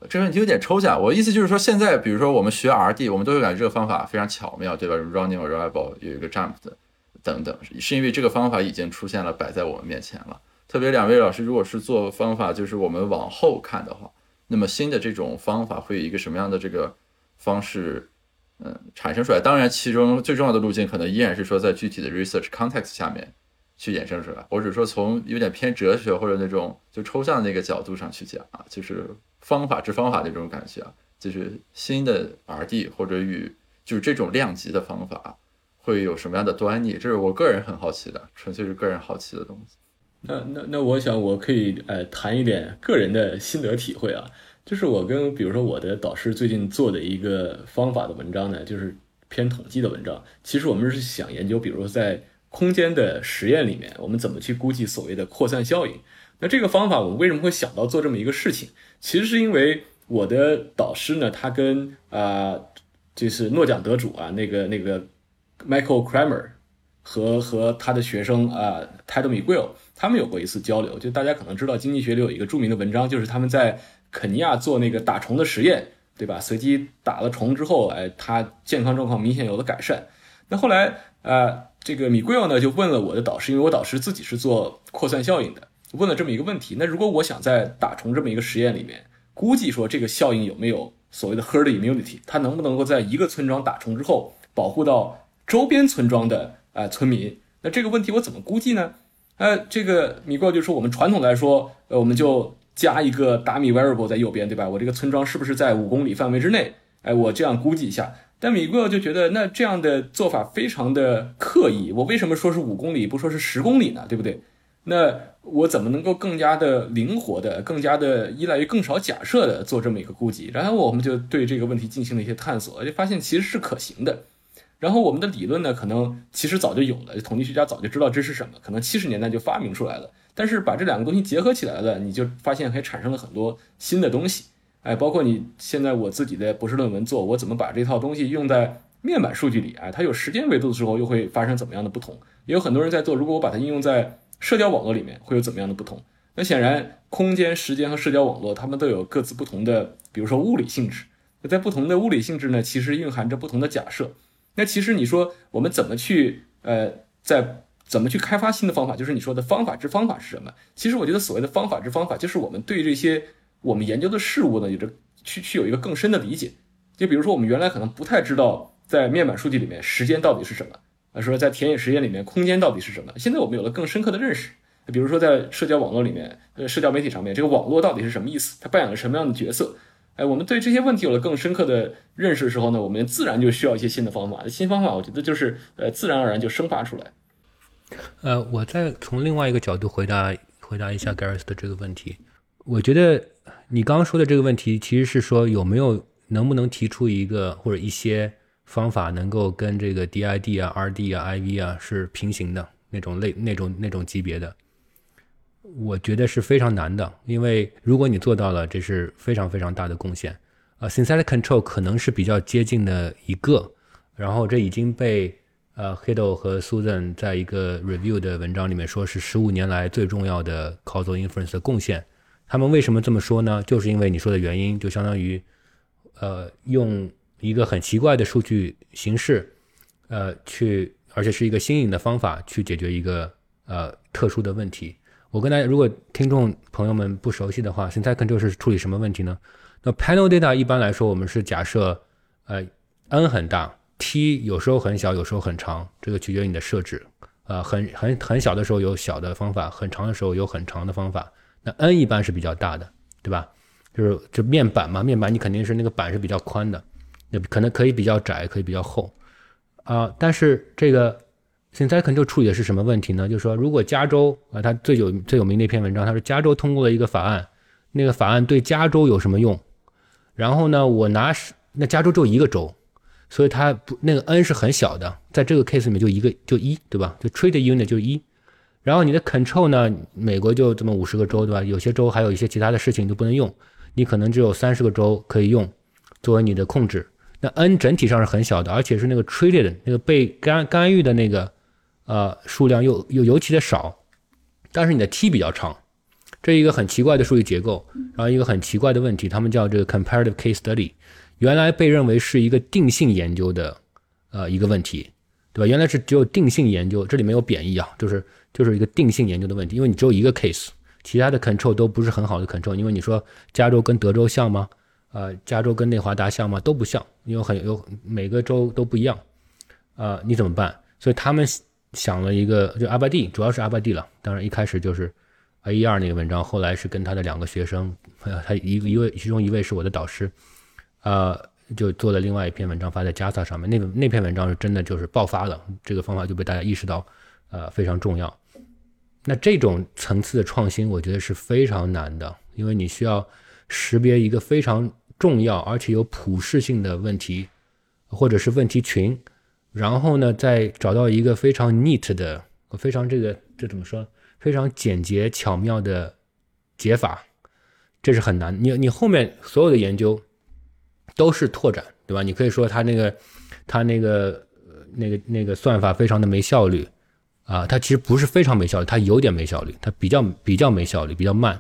这个问题有点抽象。我意思就是说，现在比如说我们学 RD，我们都会感觉这个方法非常巧妙，对吧？Running a reliable 有一个 jump 的等等，是因为这个方法已经出现了，摆在我们面前了。特别两位老师，如果是做方法，就是我们往后看的话。那么新的这种方法会以一个什么样的这个方式，嗯，产生出来？当然，其中最重要的路径可能依然是说在具体的 research context 下面去衍生出来。或者说从有点偏哲学或者那种就抽象的那个角度上去讲啊，就是方法之方法那种感觉啊，就是新的 RD 或者与就是这种量级的方法会有什么样的端倪？这是我个人很好奇的，纯粹是个人好奇的东西。那那那，我想我可以呃谈一点个人的心得体会啊，就是我跟比如说我的导师最近做的一个方法的文章呢，就是偏统计的文章。其实我们是想研究，比如说在空间的实验里面，我们怎么去估计所谓的扩散效应。那这个方法我们为什么会想到做这么一个事情？其实是因为我的导师呢，他跟啊就是诺奖得主啊那个那个 Michael Kramer 和和他的学生啊 Ted Miguel。他们有过一次交流，就大家可能知道，经济学里有一个著名的文章，就是他们在肯尼亚做那个打虫的实验，对吧？随机打了虫之后，哎，他健康状况明显有了改善。那后来，呃，这个米贵奥呢就问了我的导师，因为我导师自己是做扩散效应的，问了这么一个问题：那如果我想在打虫这么一个实验里面估计说这个效应有没有所谓的 herd immunity，它能不能够在一个村庄打虫之后，保护到周边村庄的啊村民？那这个问题我怎么估计呢？呃，这个米过就说我们传统来说，呃，我们就加一个 dummy variable 在右边，对吧？我这个村庄是不是在五公里范围之内？哎，我这样估计一下。但米过就觉得，那这样的做法非常的刻意。我为什么说是五公里，不说是十公里呢？对不对？那我怎么能够更加的灵活的、更加的依赖于更少假设的做这么一个估计？然后我们就对这个问题进行了一些探索，就发现其实是可行的。然后我们的理论呢，可能其实早就有了，统计学家早就知道这是什么，可能七十年代就发明出来了。但是把这两个东西结合起来了，你就发现还产生了很多新的东西。哎，包括你现在我自己的博士论文做，我怎么把这套东西用在面板数据里？哎，它有时间维度的时候，又会发生怎么样的不同？也有很多人在做，如果我把它应用在社交网络里面，会有怎么样的不同？那显然，空间、时间和社交网络，它们都有各自不同的，比如说物理性质。那在不同的物理性质呢，其实蕴含着不同的假设。那其实你说我们怎么去呃，在怎么去开发新的方法？就是你说的方法之方法是什么？其实我觉得所谓的方法之方法，就是我们对这些。我们研究的事物呢，有着去去有一个更深的理解。就比如说，我们原来可能不太知道，在面板数据里面时间到底是什么，啊，说在田野实验里面空间到底是什么。现在我们有了更深刻的认识。比如说，在社交网络里面，呃，社交媒体上面，这个网络到底是什么意思？它扮演了什么样的角色？哎，我们对这些问题有了更深刻的认识的时候呢，我们自然就需要一些新的方法。新方法，我觉得就是呃，自然而然就生发出来。呃，我再从另外一个角度回答回答一下 Gareth 的这个问题。我觉得你刚刚说的这个问题，其实是说有没有能不能提出一个或者一些方法，能够跟这个 DID 啊、RD 啊、IV 啊是平行的那种类、那种、那种级别的？我觉得是非常难的，因为如果你做到了，这是非常非常大的贡献。呃，Synthetic Control 可能是比较接近的一个，然后这已经被呃 Hiddle 和 Susan 在一个 Review 的文章里面说是十五年来最重要的 Causal Inference 的贡献。他们为什么这么说呢？就是因为你说的原因，就相当于，呃，用一个很奇怪的数据形式，呃，去，而且是一个新颖的方法去解决一个呃特殊的问题。我跟大家，如果听众朋友们不熟悉的话，synthetic 是处理什么问题呢？那 Panel Data 一般来说，我们是假设，呃，n 很大，t 有时候很小，有时候很长，这个取决于你的设置。呃，很很很小的时候有小的方法，很长的时候有很长的方法。那 n 一般是比较大的，对吧？就是这面板嘛，面板你肯定是那个板是比较宽的，那可能可以比较窄，可以比较厚啊。但是这个现在可能就处理的是什么问题呢？就是说，如果加州啊，它最有最有名的一篇文章，它说加州通过了一个法案，那个法案对加州有什么用？然后呢，我拿那加州只有一个州，所以它不那个 n 是很小的，在这个 case 里面就一个就一，对吧？就 treat unit 就一。然后你的 control 呢？美国就这么五十个州，对吧？有些州还有一些其他的事情都不能用，你可能只有三十个州可以用作为你的控制。那 n 整体上是很小的，而且是那个 treated 那个被干干预的那个呃数量又又尤其的少。但是你的 t 比较长，这一个很奇怪的数据结构，然后一个很奇怪的问题，他们叫这个 comparative case study，原来被认为是一个定性研究的呃一个问题，对吧？原来是只有定性研究，这里没有贬义啊，就是。就是一个定性研究的问题，因为你只有一个 case，其他的 control 都不是很好的 control。因为你说加州跟德州像吗？呃，加州跟内华达像吗？都不像，因为很有每个州都不一样。呃，你怎么办？所以他们想了一个，就阿巴蒂，主要是阿巴蒂了。当然一开始就是 A 二那个文章，后来是跟他的两个学生，他一一位其中一位是我的导师，呃，就做了另外一篇文章发在 JASA 上面。那那篇文章是真的就是爆发了，这个方法就被大家意识到。呃，非常重要。那这种层次的创新，我觉得是非常难的，因为你需要识别一个非常重要而且有普适性的问题，或者是问题群，然后呢，再找到一个非常 neat 的、非常这个这怎么说？非常简洁巧妙的解法，这是很难。你你后面所有的研究都是拓展，对吧？你可以说它那个它那个那个那个算法非常的没效率。啊，它其实不是非常没效率，它有点没效率，它比较比较没效率，比较慢，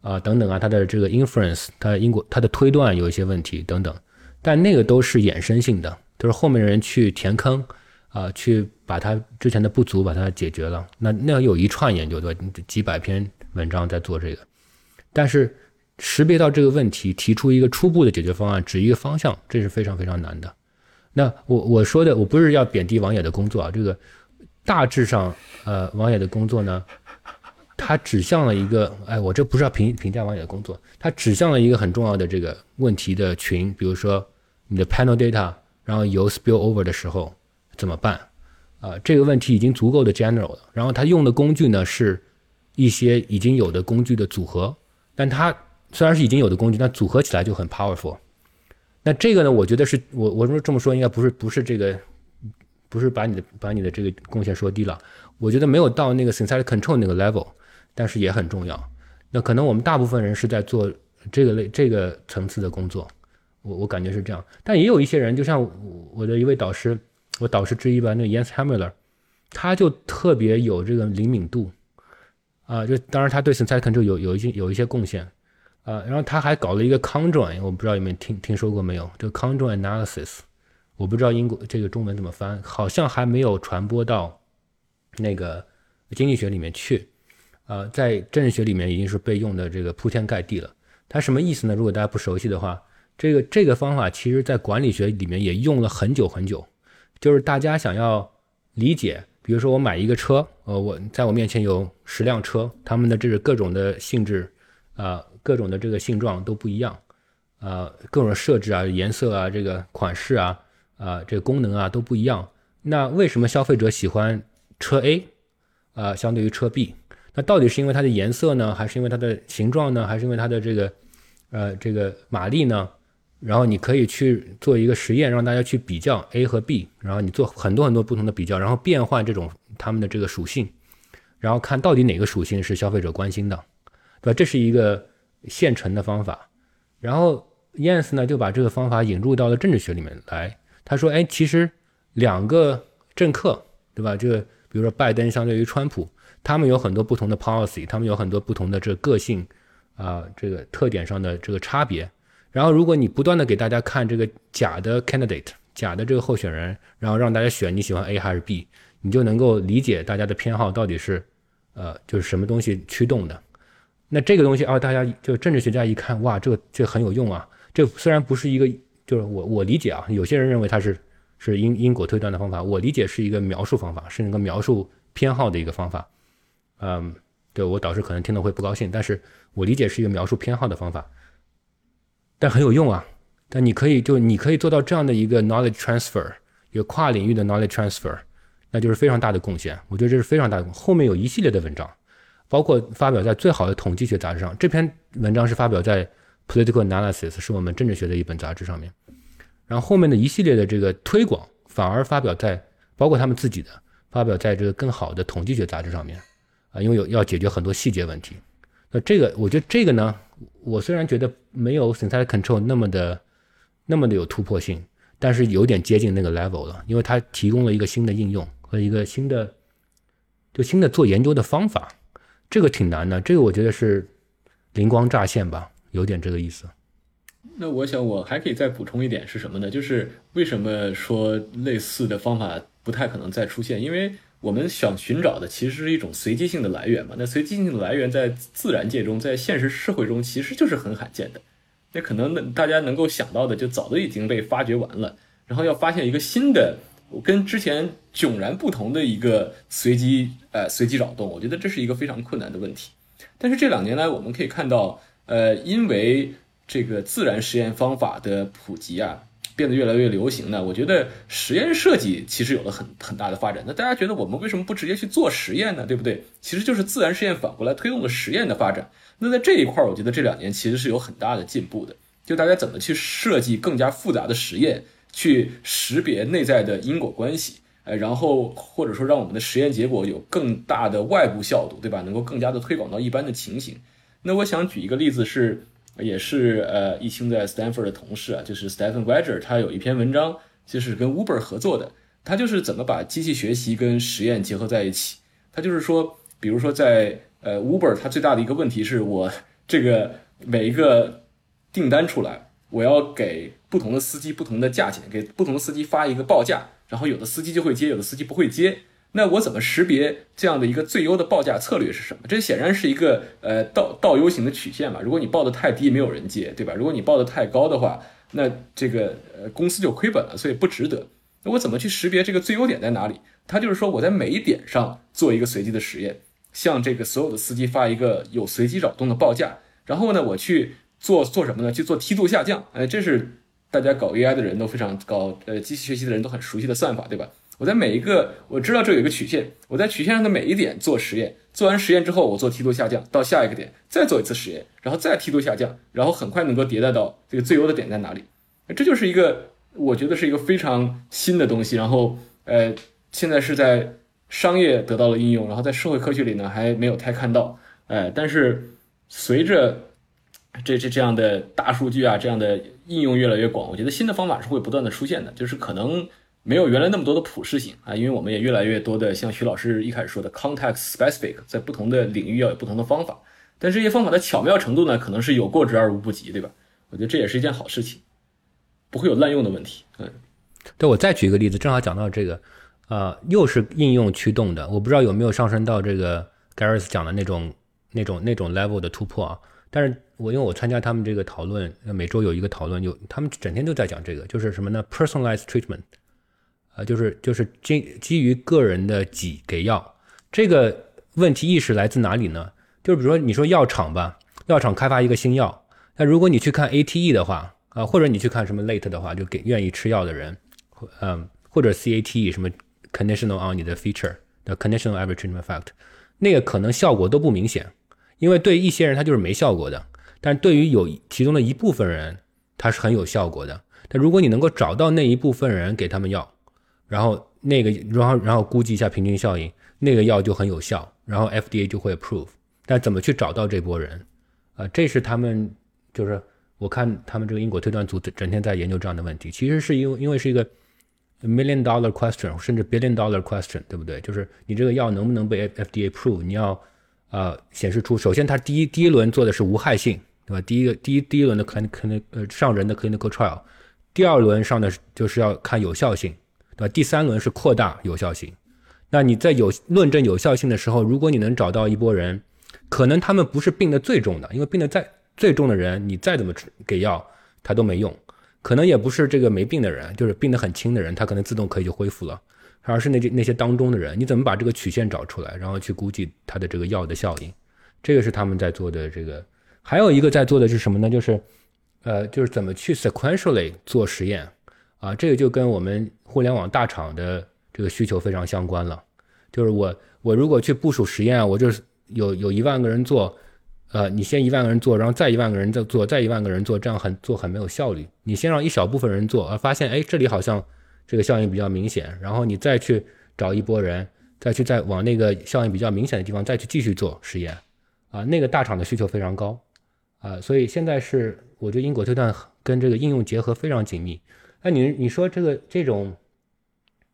啊，等等啊，它的这个 inference，它因果，它的推断有一些问题等等，但那个都是衍生性的，都是后面的人去填坑，啊，去把他之前的不足把它解决了，那那有一串研究的？几百篇文章在做这个，但是识别到这个问题，提出一个初步的解决方案，指一个方向，这是非常非常难的。那我我说的，我不是要贬低王野的工作啊，这个大致上，呃，王野的工作呢，他指向了一个，哎，我这不是要评评价王野的工作，他指向了一个很重要的这个问题的群，比如说你的 panel data，然后有 spill over 的时候怎么办？啊，这个问题已经足够的 general 了。然后他用的工具呢，是一些已经有的工具的组合，但他虽然是已经有的工具，但组合起来就很 powerful。那这个呢？我觉得是我我说这么说应该不是不是这个，不是把你的把你的这个贡献说低了。我觉得没有到那个 synthetic control 那个 level，但是也很重要。那可能我们大部分人是在做这个类这个层次的工作，我我感觉是这样。但也有一些人，就像我的一位导师，我导师之一吧，那个 Jens Hammer，他就特别有这个灵敏度啊，就当然他对 synthetic control 有有一些有一些贡献。啊，然后他还搞了一个 conjoin，我不知道有没有听听说过没有？这个 conjoin analysis，我不知道英国这个中文怎么翻，好像还没有传播到那个经济学里面去。呃，在政治学里面已经是被用的这个铺天盖地了。它什么意思呢？如果大家不熟悉的话，这个这个方法其实在管理学里面也用了很久很久。就是大家想要理解，比如说我买一个车，呃，我在我面前有十辆车，他们的这是各种的性质，啊。各种的这个性状都不一样，啊，各种设置啊、颜色啊、这个款式啊、啊，这个功能啊都不一样。那为什么消费者喜欢车 A，啊，相对于车 B？那到底是因为它的颜色呢，还是因为它的形状呢，还是因为它的这个，呃，这个马力呢？然后你可以去做一个实验，让大家去比较 A 和 B，然后你做很多很多不同的比较，然后变换这种它们的这个属性，然后看到底哪个属性是消费者关心的，对吧？这是一个。现成的方法，然后 Yens 呢就把这个方法引入到了政治学里面来。他说：“哎，其实两个政客，对吧？这个比如说拜登相对于川普，他们有很多不同的 policy，他们有很多不同的这个性啊，这个特点上的这个差别。然后如果你不断的给大家看这个假的 candidate，假的这个候选人，然后让大家选你喜欢 A 还是 B，你就能够理解大家的偏好到底是呃就是什么东西驱动的。”那这个东西啊，大家就政治学家一看，哇，这个这很有用啊。这虽然不是一个，就是我我理解啊，有些人认为它是是因因果推断的方法，我理解是一个描述方法，是一个描述偏好的一个方法。嗯，对我导师可能听了会不高兴，但是我理解是一个描述偏好的方法，但很有用啊。但你可以就你可以做到这样的一个 knowledge transfer，一个跨领域的 knowledge transfer，那就是非常大的贡献。我觉得这是非常大的，后面有一系列的文章。包括发表在最好的统计学杂志上，这篇文章是发表在 Political Analysis，是我们政治学的一本杂志上面。然后后面的一系列的这个推广，反而发表在包括他们自己的，发表在这个更好的统计学杂志上面啊，因为有要解决很多细节问题。那这个我觉得这个呢，我虽然觉得没有 Synthetic Control 那么的那么的有突破性，但是有点接近那个 level 了，因为它提供了一个新的应用和一个新的就新的做研究的方法。这个挺难的，这个我觉得是灵光乍现吧，有点这个意思。那我想我还可以再补充一点是什么呢？就是为什么说类似的方法不太可能再出现？因为我们想寻找的其实是一种随机性的来源嘛。那随机性的来源在自然界中，在现实社会中其实就是很罕见的。那可能大家能够想到的，就早都已经被发掘完了。然后要发现一个新的。跟之前迥然不同的一个随机呃随机扰动，我觉得这是一个非常困难的问题。但是这两年来，我们可以看到，呃，因为这个自然实验方法的普及啊，变得越来越流行呢。我觉得实验设计其实有了很很大的发展。那大家觉得我们为什么不直接去做实验呢？对不对？其实就是自然实验反过来推动了实验的发展。那在这一块儿，我觉得这两年其实是有很大的进步的。就大家怎么去设计更加复杂的实验。去识别内在的因果关系，呃，然后或者说让我们的实验结果有更大的外部效度，对吧？能够更加的推广到一般的情形。那我想举一个例子是，也是呃，易清在 Stanford 的同事啊，就是 Stephen Wedger，他有一篇文章就是跟 Uber 合作的，他就是怎么把机器学习跟实验结合在一起。他就是说，比如说在呃 Uber，它最大的一个问题是我这个每一个订单出来。我要给不同的司机不同的价钱，给不同的司机发一个报价，然后有的司机就会接，有的司机不会接。那我怎么识别这样的一个最优的报价策略是什么？这显然是一个呃倒倒 U 型的曲线嘛。如果你报的太低，没有人接，对吧？如果你报的太高的话，那这个呃公司就亏本了，所以不值得。那我怎么去识别这个最优点在哪里？它就是说我在每一点上做一个随机的实验，向这个所有的司机发一个有随机扰动的报价，然后呢，我去做做什么呢？去做梯度下降。哎，这是大家搞 AI 的人都非常搞呃机器学习的人都很熟悉的算法，对吧？我在每一个我知道这有一个曲线，我在曲线上的每一点做实验，做完实验之后，我做梯度下降到下一个点，再做一次实验，然后再梯度下降，然后很快能够迭代到这个最优的点在哪里。这就是一个我觉得是一个非常新的东西，然后呃，现在是在商业得到了应用，然后在社会科学里呢还没有太看到，呃，但是随着这这这样的大数据啊这样的应用越来越广，我觉得新的方法是会不断的出现的，就是可能。没有原来那么多的普适性啊，因为我们也越来越多的像徐老师一开始说的 context specific，在不同的领域要有不同的方法，但这些方法的巧妙程度呢，可能是有过之而无不及，对吧？我觉得这也是一件好事情，不会有滥用的问题。嗯，对我再举一个例子，正好讲到这个，呃，又是应用驱动的，我不知道有没有上升到这个 Gareth 讲的那种那种那种 level 的突破啊。但是我因为我参加他们这个讨论，每周有一个讨论，就他们整天都在讲这个，就是什么呢？personalized treatment。啊，就是就是基基于个人的给给药，这个问题意识来自哪里呢？就是比如说你说药厂吧，药厂开发一个新药，那如果你去看 ATE 的话，啊，或者你去看什么 Late 的话，就给愿意吃药的人，嗯，或者 CATE 什么 Conditional on 你的 feature 的 Conditional average treatment effect，那个可能效果都不明显，因为对一些人他就是没效果的，但对于有其中的一部分人，他是很有效果的。但如果你能够找到那一部分人给他们药，然后那个，然后然后估计一下平均效应，那个药就很有效，然后 FDA 就会 approve。但怎么去找到这波人？啊，这是他们就是我看他们这个因果推断组整天在研究这样的问题。其实是因为因为是一个 million dollar question，甚至 billion dollar question，对不对？就是你这个药能不能被 FDA approve？你要呃显示出，首先它第一第一轮做的是无害性，对吧？第一个第一第一轮的 clinical 呃上人的 clinical trial，第二轮上的就是要看有效性。呃，第三轮是扩大有效性。那你在有论证有效性的时候，如果你能找到一波人，可能他们不是病的最重的，因为病的再最重的人，你再怎么给药，他都没用。可能也不是这个没病的人，就是病得很轻的人，他可能自动可以就恢复了，而是那些那些当中的人，你怎么把这个曲线找出来，然后去估计他的这个药的效应？这个是他们在做的。这个还有一个在做的是什么呢？就是呃，就是怎么去 sequentially 做实验。啊，这个就跟我们互联网大厂的这个需求非常相关了。就是我我如果去部署实验，我就是有有一万个人做，呃，你先一万个人做，然后再一万个人再做，再一万个人做，这样很做很没有效率。你先让一小部分人做，而发现哎这里好像这个效应比较明显，然后你再去找一波人，再去再往那个效应比较明显的地方再去继续做实验。啊，那个大厂的需求非常高，啊，所以现在是我觉得因果推断跟这个应用结合非常紧密。那你你说这个这种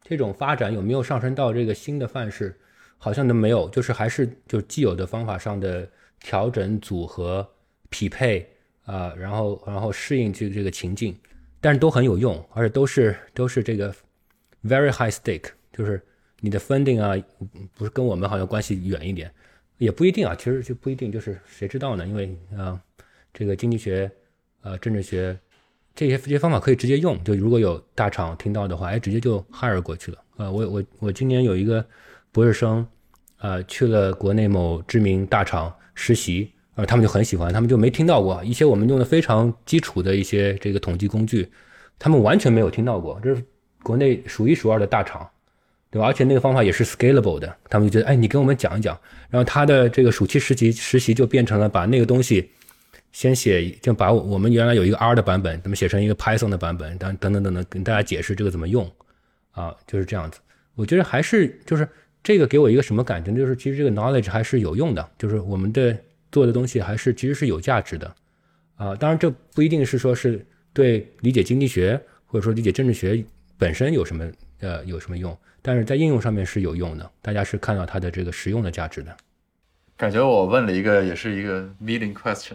这种发展有没有上升到这个新的范式？好像都没有，就是还是就既有的方法上的调整、组合、匹配啊，然后然后适应这这个情境，但是都很有用，而且都是都是这个 very high stake，就是你的 funding 啊，不是跟我们好像关系远一点，也不一定啊，其实就不一定，就是谁知道呢？因为啊，这个经济学、呃政治学。这些这些方法可以直接用，就如果有大厂听到的话，哎，直接就 hire 过去了。呃，我我我今年有一个博士生，呃，去了国内某知名大厂实习，呃，他们就很喜欢，他们就没听到过一些我们用的非常基础的一些这个统计工具，他们完全没有听到过。这是国内数一数二的大厂，对吧？而且那个方法也是 scalable 的，他们就觉得，哎，你跟我们讲一讲。然后他的这个暑期实习实习就变成了把那个东西。先写就把我们原来有一个 R 的版本，怎么写成一个 Python 的版本，等等等等等，跟大家解释这个怎么用，啊，就是这样子。我觉得还是就是这个给我一个什么感觉，就是其实这个 knowledge 还是有用的，就是我们的做的东西还是其实是有价值的，啊，当然这不一定是说是对理解经济学或者说理解政治学本身有什么呃有什么用，但是在应用上面是有用的，大家是看到它的这个实用的价值的。感觉我问了一个，也是一个 leading question，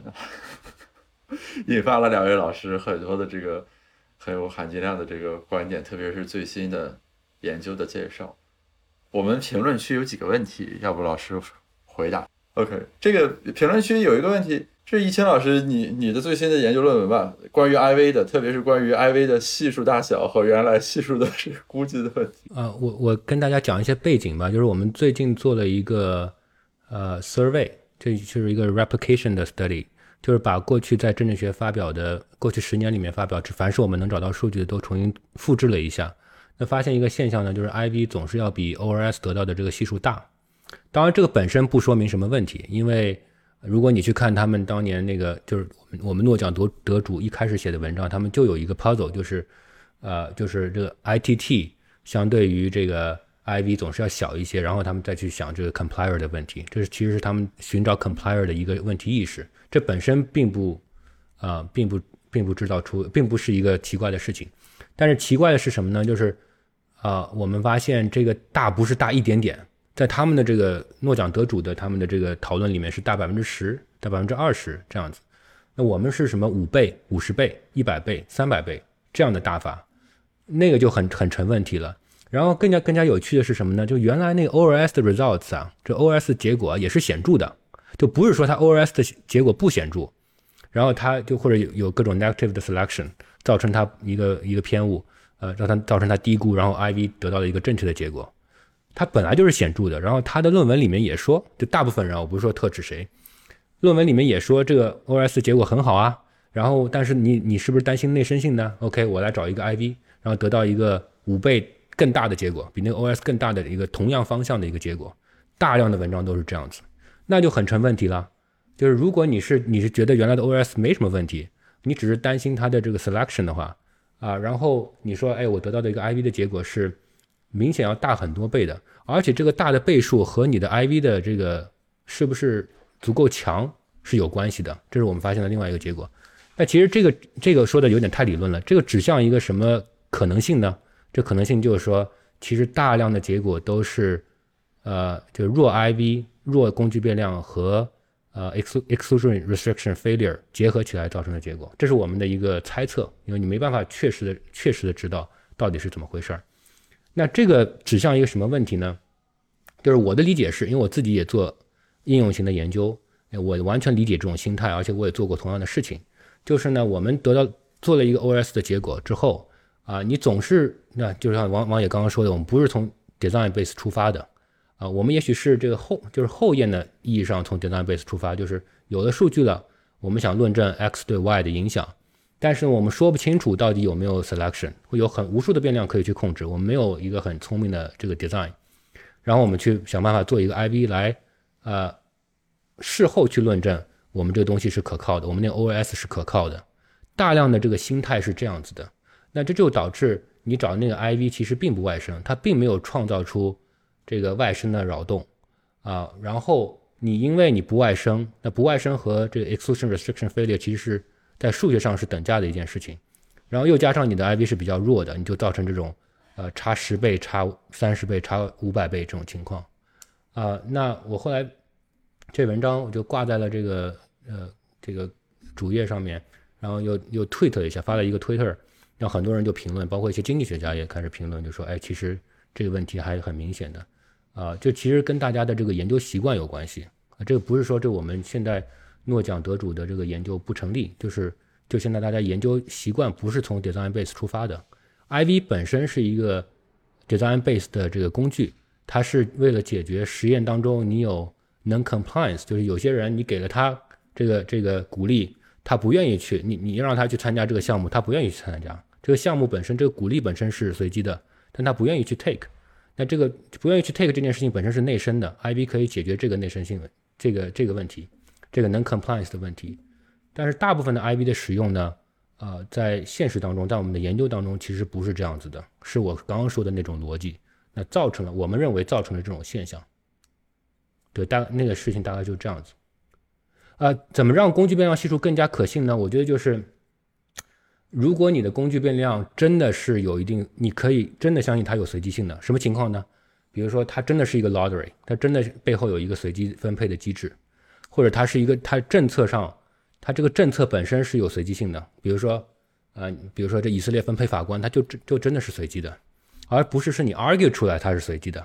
引发了两位老师很多的这个很有含金量的这个观点，特别是最新的研究的介绍。我们评论区有几个问题，要不老师回答？OK，这个评论区有一个问题，是易清老师你你的最新的研究论文吧？关于 IV 的，特别是关于 IV 的系数大小和原来系数的估计的问题。啊，我我跟大家讲一些背景吧，就是我们最近做了一个呃 survey，这就是一个 replication 的 study，就是把过去在政治学发表的过去十年里面发表，凡是我们能找到数据的都重新复制了一下。那发现一个现象呢，就是 IV 总是要比 ORS 得到的这个系数大。当然，这个本身不说明什么问题，因为如果你去看他们当年那个，就是我们我们诺奖得得主一开始写的文章，他们就有一个 puzzle，就是呃，就是这个 ITT 相对于这个 IV 总是要小一些，然后他们再去想这个 compiler 的问题，这是其实是他们寻找 compiler 的一个问题意识。这本身并不啊，并不并不制造出，并不是一个奇怪的事情。但是奇怪的是什么呢？就是啊，我们发现这个大不是大一点点，在他们的这个诺奖得主的他们的这个讨论里面是大百分之十、大百分之二十这样子。那我们是什么五倍、五十倍、一百倍、三百倍这样的大法，那个就很很成问题了。然后更加更加有趣的是什么呢？就原来那个 ORS 的 results 啊，这 ORS 结果也是显著的，就不是说它 ORS 的结果不显著，然后它就或者有有各种 negative 的 selection 造成它一个一个偏误。呃，让它造成它低估，然后 IV 得到了一个正确的结果，它本来就是显著的。然后他的论文里面也说，就大部分人，我不是说特指谁，论文里面也说这个 OS 结果很好啊。然后，但是你你是不是担心内生性呢？OK，我来找一个 IV，然后得到一个五倍更大的结果，比那个 OS 更大的一个同样方向的一个结果。大量的文章都是这样子，那就很成问题了。就是如果你是你是觉得原来的 OS 没什么问题，你只是担心它的这个 selection 的话。啊，然后你说，哎，我得到的一个 IV 的结果是明显要大很多倍的，而且这个大的倍数和你的 IV 的这个是不是足够强是有关系的，这是我们发现的另外一个结果。那其实这个这个说的有点太理论了，这个指向一个什么可能性呢？这可能性就是说，其实大量的结果都是，呃，就弱 IV、弱工具变量和。呃，exclusion restriction failure 结合起来造成的结果，这是我们的一个猜测，因为你没办法确实的、确实的知道到底是怎么回事儿。那这个指向一个什么问题呢？就是我的理解是，因为我自己也做应用型的研究，我完全理解这种心态，而且我也做过同样的事情。就是呢，我们得到做了一个 OS 的结果之后，啊，你总是那就像王王野刚刚说的，我们不是从 design base 出发的。啊，我们也许是这个后，就是后验的意义上从 design base 出发，就是有了数据了，我们想论证 x 对 y 的影响，但是我们说不清楚到底有没有 selection，会有很无数的变量可以去控制，我们没有一个很聪明的这个 design，然后我们去想办法做一个 IV 来，呃，事后去论证我们这个东西是可靠的，我们那 OS 是可靠的，大量的这个心态是这样子的，那这就导致你找的那个 IV 其实并不外生，它并没有创造出。这个外生的扰动，啊，然后你因为你不外生，那不外生和这个 exclusion restriction failure 其实是在数学上是等价的一件事情，然后又加上你的 IV 是比较弱的，你就造成这种呃差十倍、差三十倍、差五百倍这种情况，啊，那我后来这文章我就挂在了这个呃这个主页上面，然后又又 tweet 了一下，发了一个 Twitter，让很多人就评论，包括一些经济学家也开始评论，就说，哎，其实。这个问题还是很明显的，啊，就其实跟大家的这个研究习惯有关系啊。这个不是说这我们现在诺奖得主的这个研究不成立，就是就现在大家研究习惯不是从 design base 出发的。IV 本身是一个 design base 的这个工具，它是为了解决实验当中你有 non compliance，就是有些人你给了他这个这个鼓励，他不愿意去，你你让他去参加这个项目，他不愿意去参加。这个项目本身这个鼓励本身是随机的。但他不愿意去 take，那这个不愿意去 take 这件事情本身是内生的 IB 可以解决这个内生性的这个这个问题，这个能 compliance 的问题。但是大部分的 IB 的使用呢，呃，在现实当中，在我们的研究当中，其实不是这样子的，是我刚刚说的那种逻辑，那造成了我们认为造成了这种现象。对，大那个事情大概就这样子。呃，怎么让工具变量系数更加可信呢？我觉得就是。如果你的工具变量真的是有一定，你可以真的相信它有随机性的，什么情况呢？比如说它真的是一个 lottery，它真的背后有一个随机分配的机制，或者它是一个它政策上，它这个政策本身是有随机性的。比如说，呃，比如说这以色列分配法官，它就就真的是随机的，而不是是你 argue 出来它是随机的。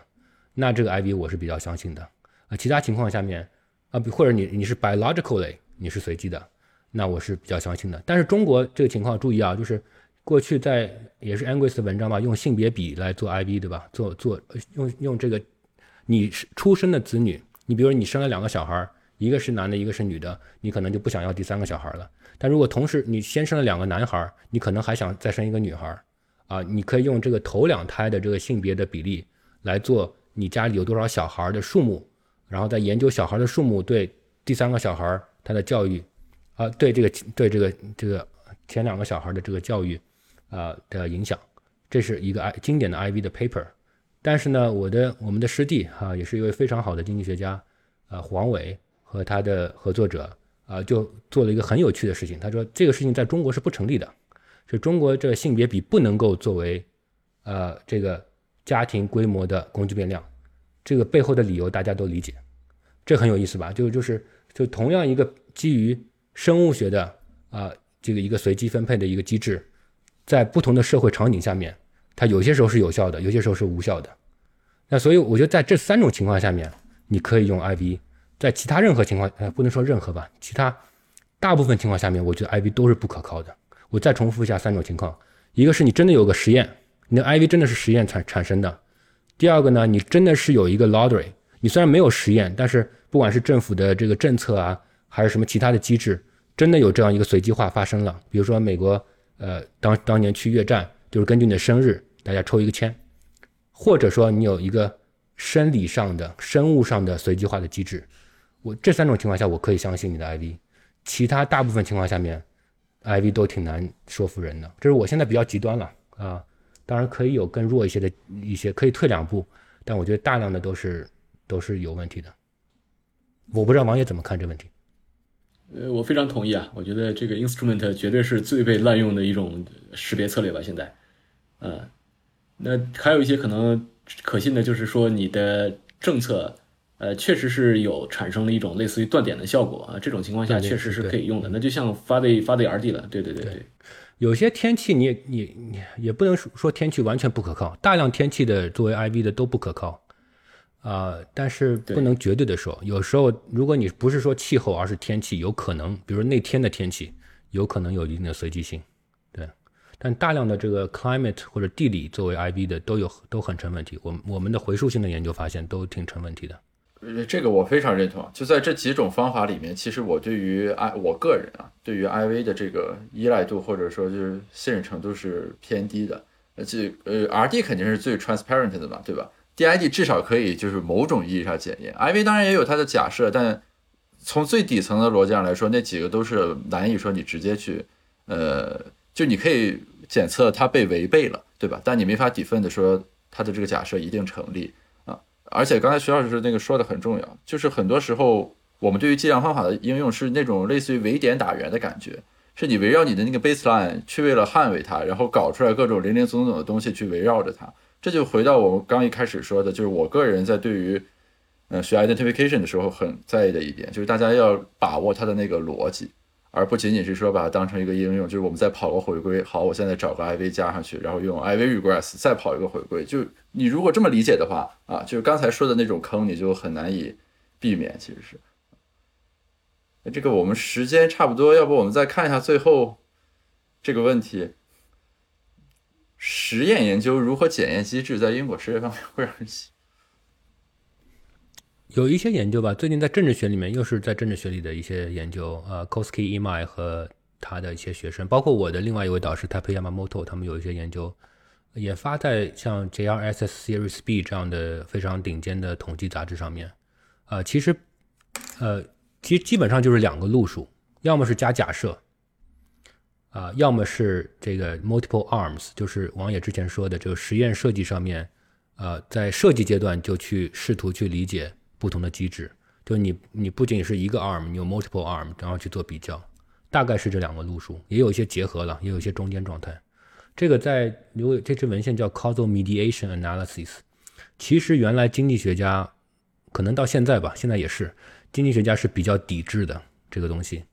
那这个 IV 我是比较相信的啊。其他情况下面啊，或者你你是 biologically 你是随机的，那我是比较相信的。但是中国这个情况注意啊，就是过去在也是 Angus 的文章吧，用性别比来做 IV 对吧？做做用用这个你出生的子女，你比如说你生了两个小孩，一个是男的，一个是女的，你可能就不想要第三个小孩了。但如果同时你先生了两个男孩，你可能还想再生一个女孩啊，你可以用这个头两胎的这个性别的比例来做你家里有多少小孩的数目，然后再研究小孩的数目对第三个小孩他的教育，啊，对这个对这个这个前两个小孩的这个教育啊的影响，这是一个 I 经典的 IV 的 paper。但是呢，我的我们的师弟哈也是一位非常好的经济学家，啊，黄伟和他的合作者。啊，就做了一个很有趣的事情。他说这个事情在中国是不成立的，就中国这性别比不能够作为，呃，这个家庭规模的工具变量。这个背后的理由大家都理解，这很有意思吧？就就是就同样一个基于生物学的啊，这个一个随机分配的一个机制，在不同的社会场景下面，它有些时候是有效的，有些时候是无效的。那所以我觉得在这三种情况下面，你可以用 IV。在其他任何情况，呃，不能说任何吧，其他大部分情况下面，我觉得 IV 都是不可靠的。我再重复一下三种情况：一个是你真的有个实验，你的 IV 真的是实验产产生的；第二个呢，你真的是有一个 lottery，你虽然没有实验，但是不管是政府的这个政策啊，还是什么其他的机制，真的有这样一个随机化发生了。比如说美国，呃，当当年去越战，就是根据你的生日，大家抽一个签，或者说你有一个生理上的、生物上的随机化的机制。我这三种情况下，我可以相信你的 IV，其他大部分情况下面，IV 都挺难说服人的。这是我现在比较极端了啊，当然可以有更弱一些的一些，可以退两步，但我觉得大量的都是都是有问题的。我不知道王爷怎么看这问题。呃，我非常同意啊，我觉得这个 instrument 绝对是最被滥用的一种识别策略吧。现在，呃，那还有一些可能可信的，就是说你的政策。呃，确实是有产生了一种类似于断点的效果啊，这种情况下确实是可以用的。那就像发的发的 RD 了，对对对对。有些天气你你你也不能说天气完全不可靠，大量天气的作为 IV 的都不可靠啊。但是不能绝对的说，有时候如果你不是说气候，而是天气，有可能，比如那天的天气，有可能有一定的随机性，对。但大量的这个 climate 或者地理作为 IB 的都有都很成问题。我我们的回溯性的研究发现都挺成问题的。呃这个我非常认同。就在这几种方法里面，其实我对于 I 我个人啊，对于 IV 的这个依赖度或者说就是信任程度是偏低的。呃，这呃 RD 肯定是最 transparent 的嘛，对吧？DID 至少可以就是某种意义上检验。IV 当然也有它的假设，但从最底层的逻辑上来说，那几个都是难以说你直接去，呃，就你可以检测它被违背了，对吧？但你没法底分的说它的这个假设一定成立啊。而且刚才徐老师那个说的很重要，就是很多时候我们对于计量方法的应用是那种类似于围点打援的感觉，是你围绕你的那个 baseline 去为了捍卫它，然后搞出来各种零零总总的东西去围绕着它。这就回到我们刚一开始说的，就是我个人在对于呃学 identification 的时候很在意的一点，就是大家要把握它的那个逻辑。而不仅仅是说把它当成一个应用，就是我们再跑个回归，好，我现在找个 IV 加上去，然后用 IV regress 再跑一个回归，就你如果这么理解的话啊，就是刚才说的那种坑，你就很难以避免。其实是，这个我们时间差不多，要不我们再看一下最后这个问题：实验研究如何检验机制在因果实验方面会让人。有一些研究吧，最近在政治学里面又是在政治学里的一些研究，呃，Koski Imai 和他的一些学生，包括我的另外一位导师 Tape Yamamoto，他们有一些研究，也发在像 JRSS Series B 这样的非常顶尖的统计杂志上面。呃，其实，呃，其实基本上就是两个路数，要么是加假设，啊，要么是这个 Multiple Arms，就是王野之前说的这个实验设计上面，呃，在设计阶段就去试图去理解。不同的机制，就你你不仅是一个 arm，你有 multiple arm，然后去做比较，大概是这两个路数，也有一些结合了，也有一些中间状态。这个在有这支文献叫 causal mediation analysis。其实原来经济学家可能到现在吧，现在也是经济学家是比较抵制的这个东西。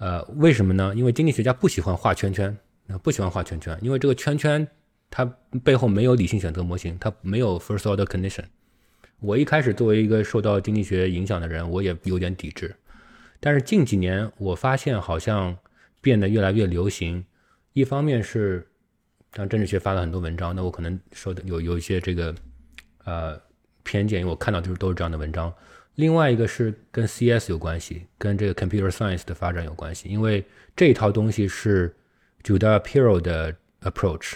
呃，为什么呢？因为经济学家不喜欢画圈圈，不喜欢画圈圈，因为这个圈圈它背后没有理性选择模型，它没有 first order condition。我一开始作为一个受到经济学影响的人，我也有点抵制。但是近几年我发现好像变得越来越流行。一方面是像政治学发了很多文章，那我可能受的有有一些这个呃偏见，因为我看到就是都是这样的文章。另外一个是跟 CS 有关系，跟这个 Computer Science 的发展有关系，因为这一套东西是 j u d a Pirro 的 approach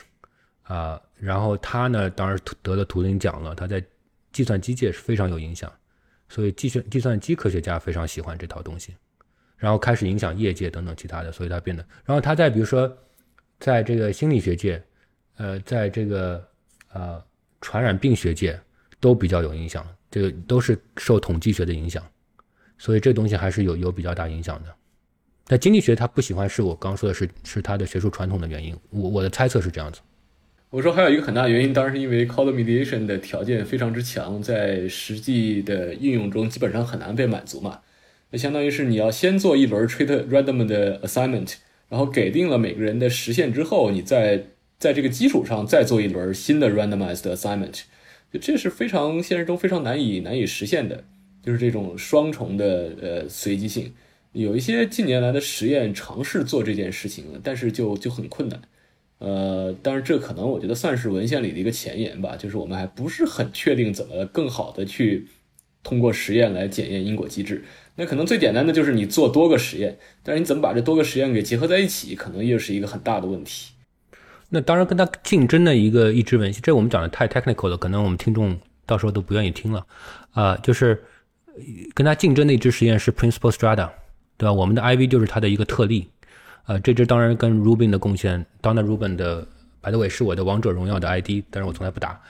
啊，然后他呢当然得了图灵奖了，他在计算机界是非常有影响，所以计算计算机科学家非常喜欢这套东西，然后开始影响业界等等其他的，所以他变得，然后他在比如说在这个心理学界，呃，在这个呃传染病学界都比较有影响。这个都是受统计学的影响，所以这东西还是有有比较大影响的。但经济学他不喜欢，是我刚说的是是他的学术传统的原因。我我的猜测是这样子。我说还有一个很大原因，当然是因为 code mediation 的条件非常之强，在实际的应用中基本上很难被满足嘛。那相当于是你要先做一轮 treat random 的 assignment，然后给定了每个人的实现之后，你再在这个基础上再做一轮新的 randomized assignment。这是非常现实中非常难以难以实现的，就是这种双重的呃随机性。有一些近年来的实验尝试做这件事情，但是就就很困难。呃，但是这可能我觉得算是文献里的一个前沿吧，就是我们还不是很确定怎么更好的去通过实验来检验因果机制。那可能最简单的就是你做多个实验，但是你怎么把这多个实验给结合在一起，可能又是一个很大的问题。那当然，跟他竞争的一个一支文献，这我们讲的太 technical 了，可能我们听众到时候都不愿意听了。啊，就是跟他竞争的一支实验是 Principal Strata，对吧？我们的 IV 就是它的一个特例。啊，这支当然跟 Rubin 的贡献，Donna Rubin 的，by the way 是我的王者荣耀的 ID，但是我从来不打。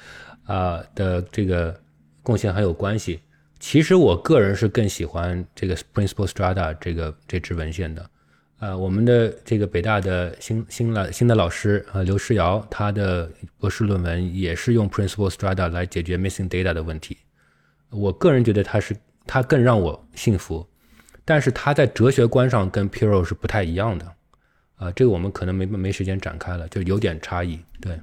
啊的这个贡献很有关系。其实我个人是更喜欢这个 Principal Strata 这个这支文献的。呃，我们的这个北大的新新来新的老师呃刘诗尧，他的博士论文也是用 Principal Strata 来解决 Missing Data 的问题。我个人觉得他是他更让我信服，但是他在哲学观上跟 Pirro 是不太一样的。啊，这个我们可能没没时间展开了，就有点差异。对，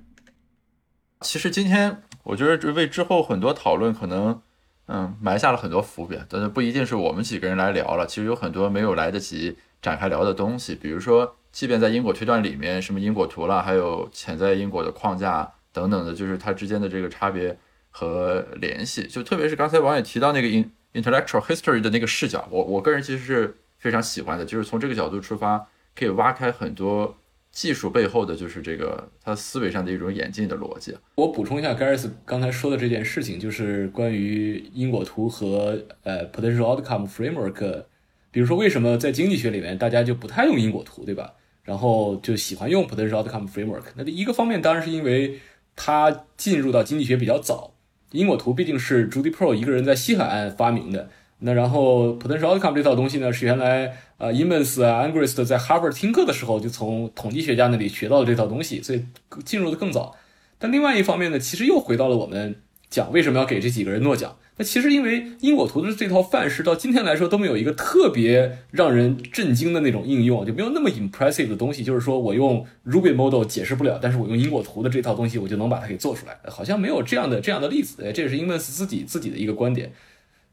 其实今天我觉得为之后很多讨论可能嗯埋下了很多伏笔，但是不一定是我们几个人来聊了，其实有很多没有来得及。展开聊的东西，比如说，即便在因果推断里面，什么因果图啦，还有潜在因果的框架等等的，就是它之间的这个差别和联系。就特别是刚才王也提到那个 in intellectual history 的那个视角，我我个人其实是非常喜欢的，就是从这个角度出发，可以挖开很多技术背后的就是这个他思维上的一种演进的逻辑。我补充一下 Gareth 刚才说的这件事情，就是关于因果图和呃 potential outcome framework。比如说，为什么在经济学里面大家就不太用因果图，对吧？然后就喜欢用 potential outcome framework。那这一个方面当然是因为它进入到经济学比较早，因果图毕竟是 Judy Pro 一个人在西海岸发明的。那然后 potential outcome 这套东西呢，是原来呃 Emmons 啊 Angrist 在 Harvard 听课的时候就从统计学家那里学到的这套东西，所以进入的更早。但另外一方面呢，其实又回到了我们讲为什么要给这几个人诺奖。其实因为因果图的这套范式到今天来说都没有一个特别让人震惊的那种应用，就没有那么 impressive 的东西。就是说我用 Ruby model 解释不了，但是我用因果图的这套东西我就能把它给做出来，好像没有这样的这样的例子。哎，这也是 Emmons 自己自己的一个观点。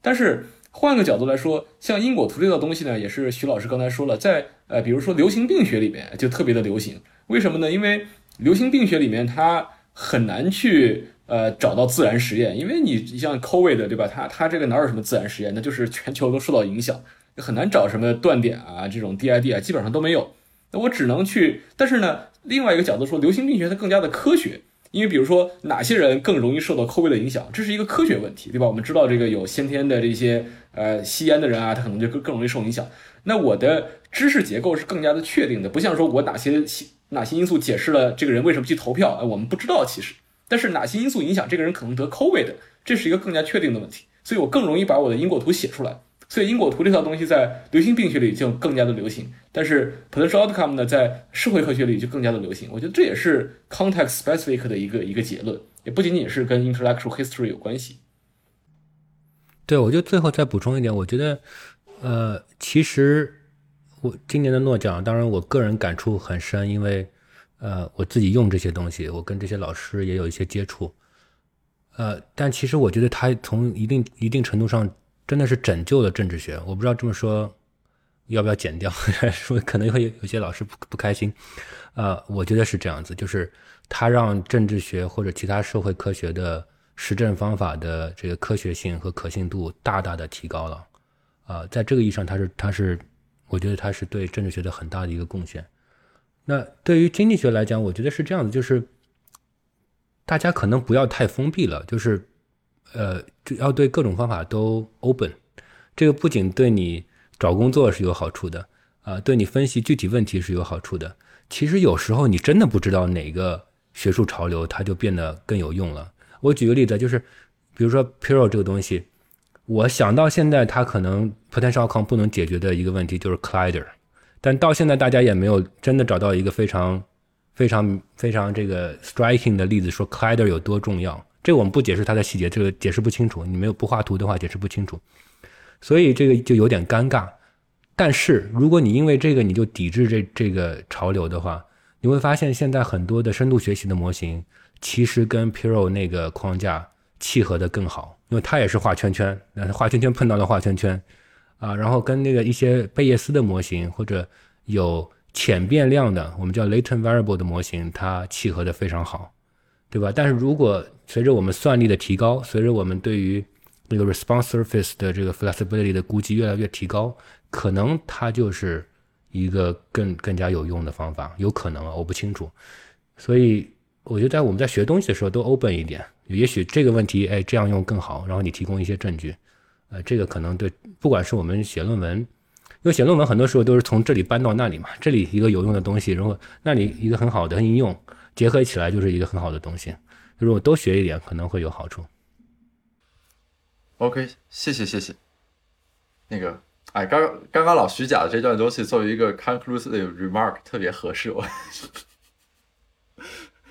但是换个角度来说，像因果图这套东西呢，也是徐老师刚才说了，在呃比如说流行病学里面就特别的流行。为什么呢？因为流行病学里面它很难去。呃，找到自然实验，因为你像 COVID 对吧？它它这个哪有什么自然实验？那就是全球都受到影响，很难找什么断点啊，这种 DID 啊，基本上都没有。那我只能去，但是呢，另外一个角度说，流行病学它更加的科学，因为比如说哪些人更容易受到 COVID 的影响，这是一个科学问题，对吧？我们知道这个有先天的这些呃吸烟的人啊，他可能就更更容易受影响。那我的知识结构是更加的确定的，不像说我哪些哪些因素解释了这个人为什么去投票，我们不知道其实。但是哪些因素影响这个人可能得 COVID？这是一个更加确定的问题，所以我更容易把我的因果图写出来。所以因果图这套东西在流行病学里就更加的流行，但是 potential outcome 呢，在社会科学里就更加的流行。我觉得这也是 context specific 的一个一个结论，也不仅仅是跟 intellectual history 有关系。对，我就最后再补充一点，我觉得，呃，其实我今年的诺奖，当然我个人感触很深，因为。呃，我自己用这些东西，我跟这些老师也有一些接触。呃，但其实我觉得他从一定一定程度上真的是拯救了政治学。我不知道这么说要不要剪掉，说可能会有有些老师不不开心。呃，我觉得是这样子，就是他让政治学或者其他社会科学的实证方法的这个科学性和可信度大大的提高了。啊，在这个意义上，他是他是，我觉得他是对政治学的很大的一个贡献。那对于经济学来讲，我觉得是这样子，就是大家可能不要太封闭了，就是呃，要对各种方法都 open。这个不仅对你找工作是有好处的，啊，对你分析具体问题是有好处的。其实有时候你真的不知道哪个学术潮流，它就变得更有用了。我举个例子，就是比如说 Piro 这个东西。我想到现在，它可能 potential c o n 不能解决的一个问题就是 collider，但到现在大家也没有真的找到一个非常、非常、非常这个 striking 的例子，说 collider 有多重要。这个我们不解释它的细节，这个解释不清楚。你没有不画图的话，解释不清楚。所以这个就有点尴尬。但是如果你因为这个你就抵制这这个潮流的话，你会发现现在很多的深度学习的模型其实跟 Piro 那个框架契合的更好。因为它也是画圈圈，那画圈圈碰到了画圈圈，啊，然后跟那个一些贝叶斯的模型或者有浅变量的，我们叫 latent variable 的模型，它契合的非常好，对吧？但是如果随着我们算力的提高，随着我们对于那个 response surface 的这个 flexibility 的估计越来越提高，可能它就是一个更更加有用的方法，有可能啊，我不清楚。所以我觉得在我们在学东西的时候都 open 一点。也许这个问题，哎，这样用更好。然后你提供一些证据，呃，这个可能对，不管是我们写论文，因为写论文很多时候都是从这里搬到那里嘛，这里一个有用的东西，然后那里一个很好的应用，结合起来就是一个很好的东西。如果多学一点，可能会有好处。OK，谢谢谢谢。那个，哎，刚刚刚老徐讲的这段东西，作为一个 conclusive remark，特别合适我。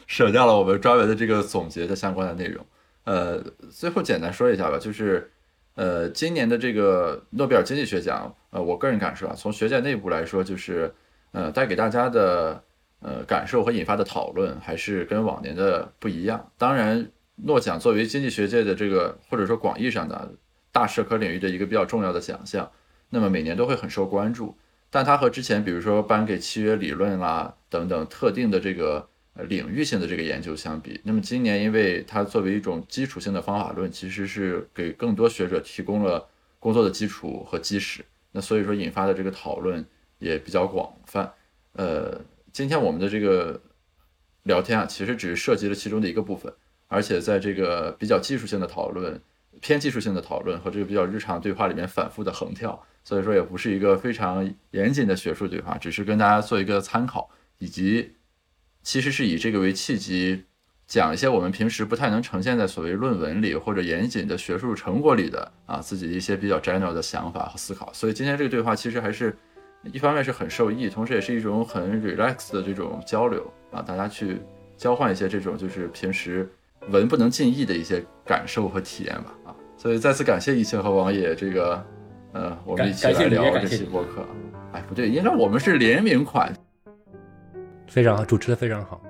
省掉了我们专门的这个总结的相关的内容。呃，最后简单说一下吧，就是，呃，今年的这个诺贝尔经济学奖，呃，我个人感受啊，从学界内部来说，就是，呃，带给大家的，呃，感受和引发的讨论还是跟往年的不一样。当然，诺奖作为经济学界的这个或者说广义上的大社科领域的一个比较重要的奖项，那么每年都会很受关注。但它和之前比如说颁给契约理论啦等等特定的这个。领域性的这个研究相比，那么今年因为它作为一种基础性的方法论，其实是给更多学者提供了工作的基础和基石。那所以说引发的这个讨论也比较广泛。呃，今天我们的这个聊天啊，其实只是涉及了其中的一个部分，而且在这个比较技术性的讨论、偏技术性的讨论和这个比较日常对话里面反复的横跳，所以说也不是一个非常严谨的学术对话，只是跟大家做一个参考以及。其实是以这个为契机，讲一些我们平时不太能呈现在所谓论文里或者严谨的学术成果里的啊自己一些比较 general 的想法和思考。所以今天这个对话其实还是一方面是很受益，同时也是一种很 relax 的这种交流啊，大家去交换一些这种就是平时文不能尽意的一些感受和体验吧啊。所以再次感谢易清和王野这个呃我们一起来聊这期播客。哎，不对，应该我们是联名款。非常好，主持的非常好。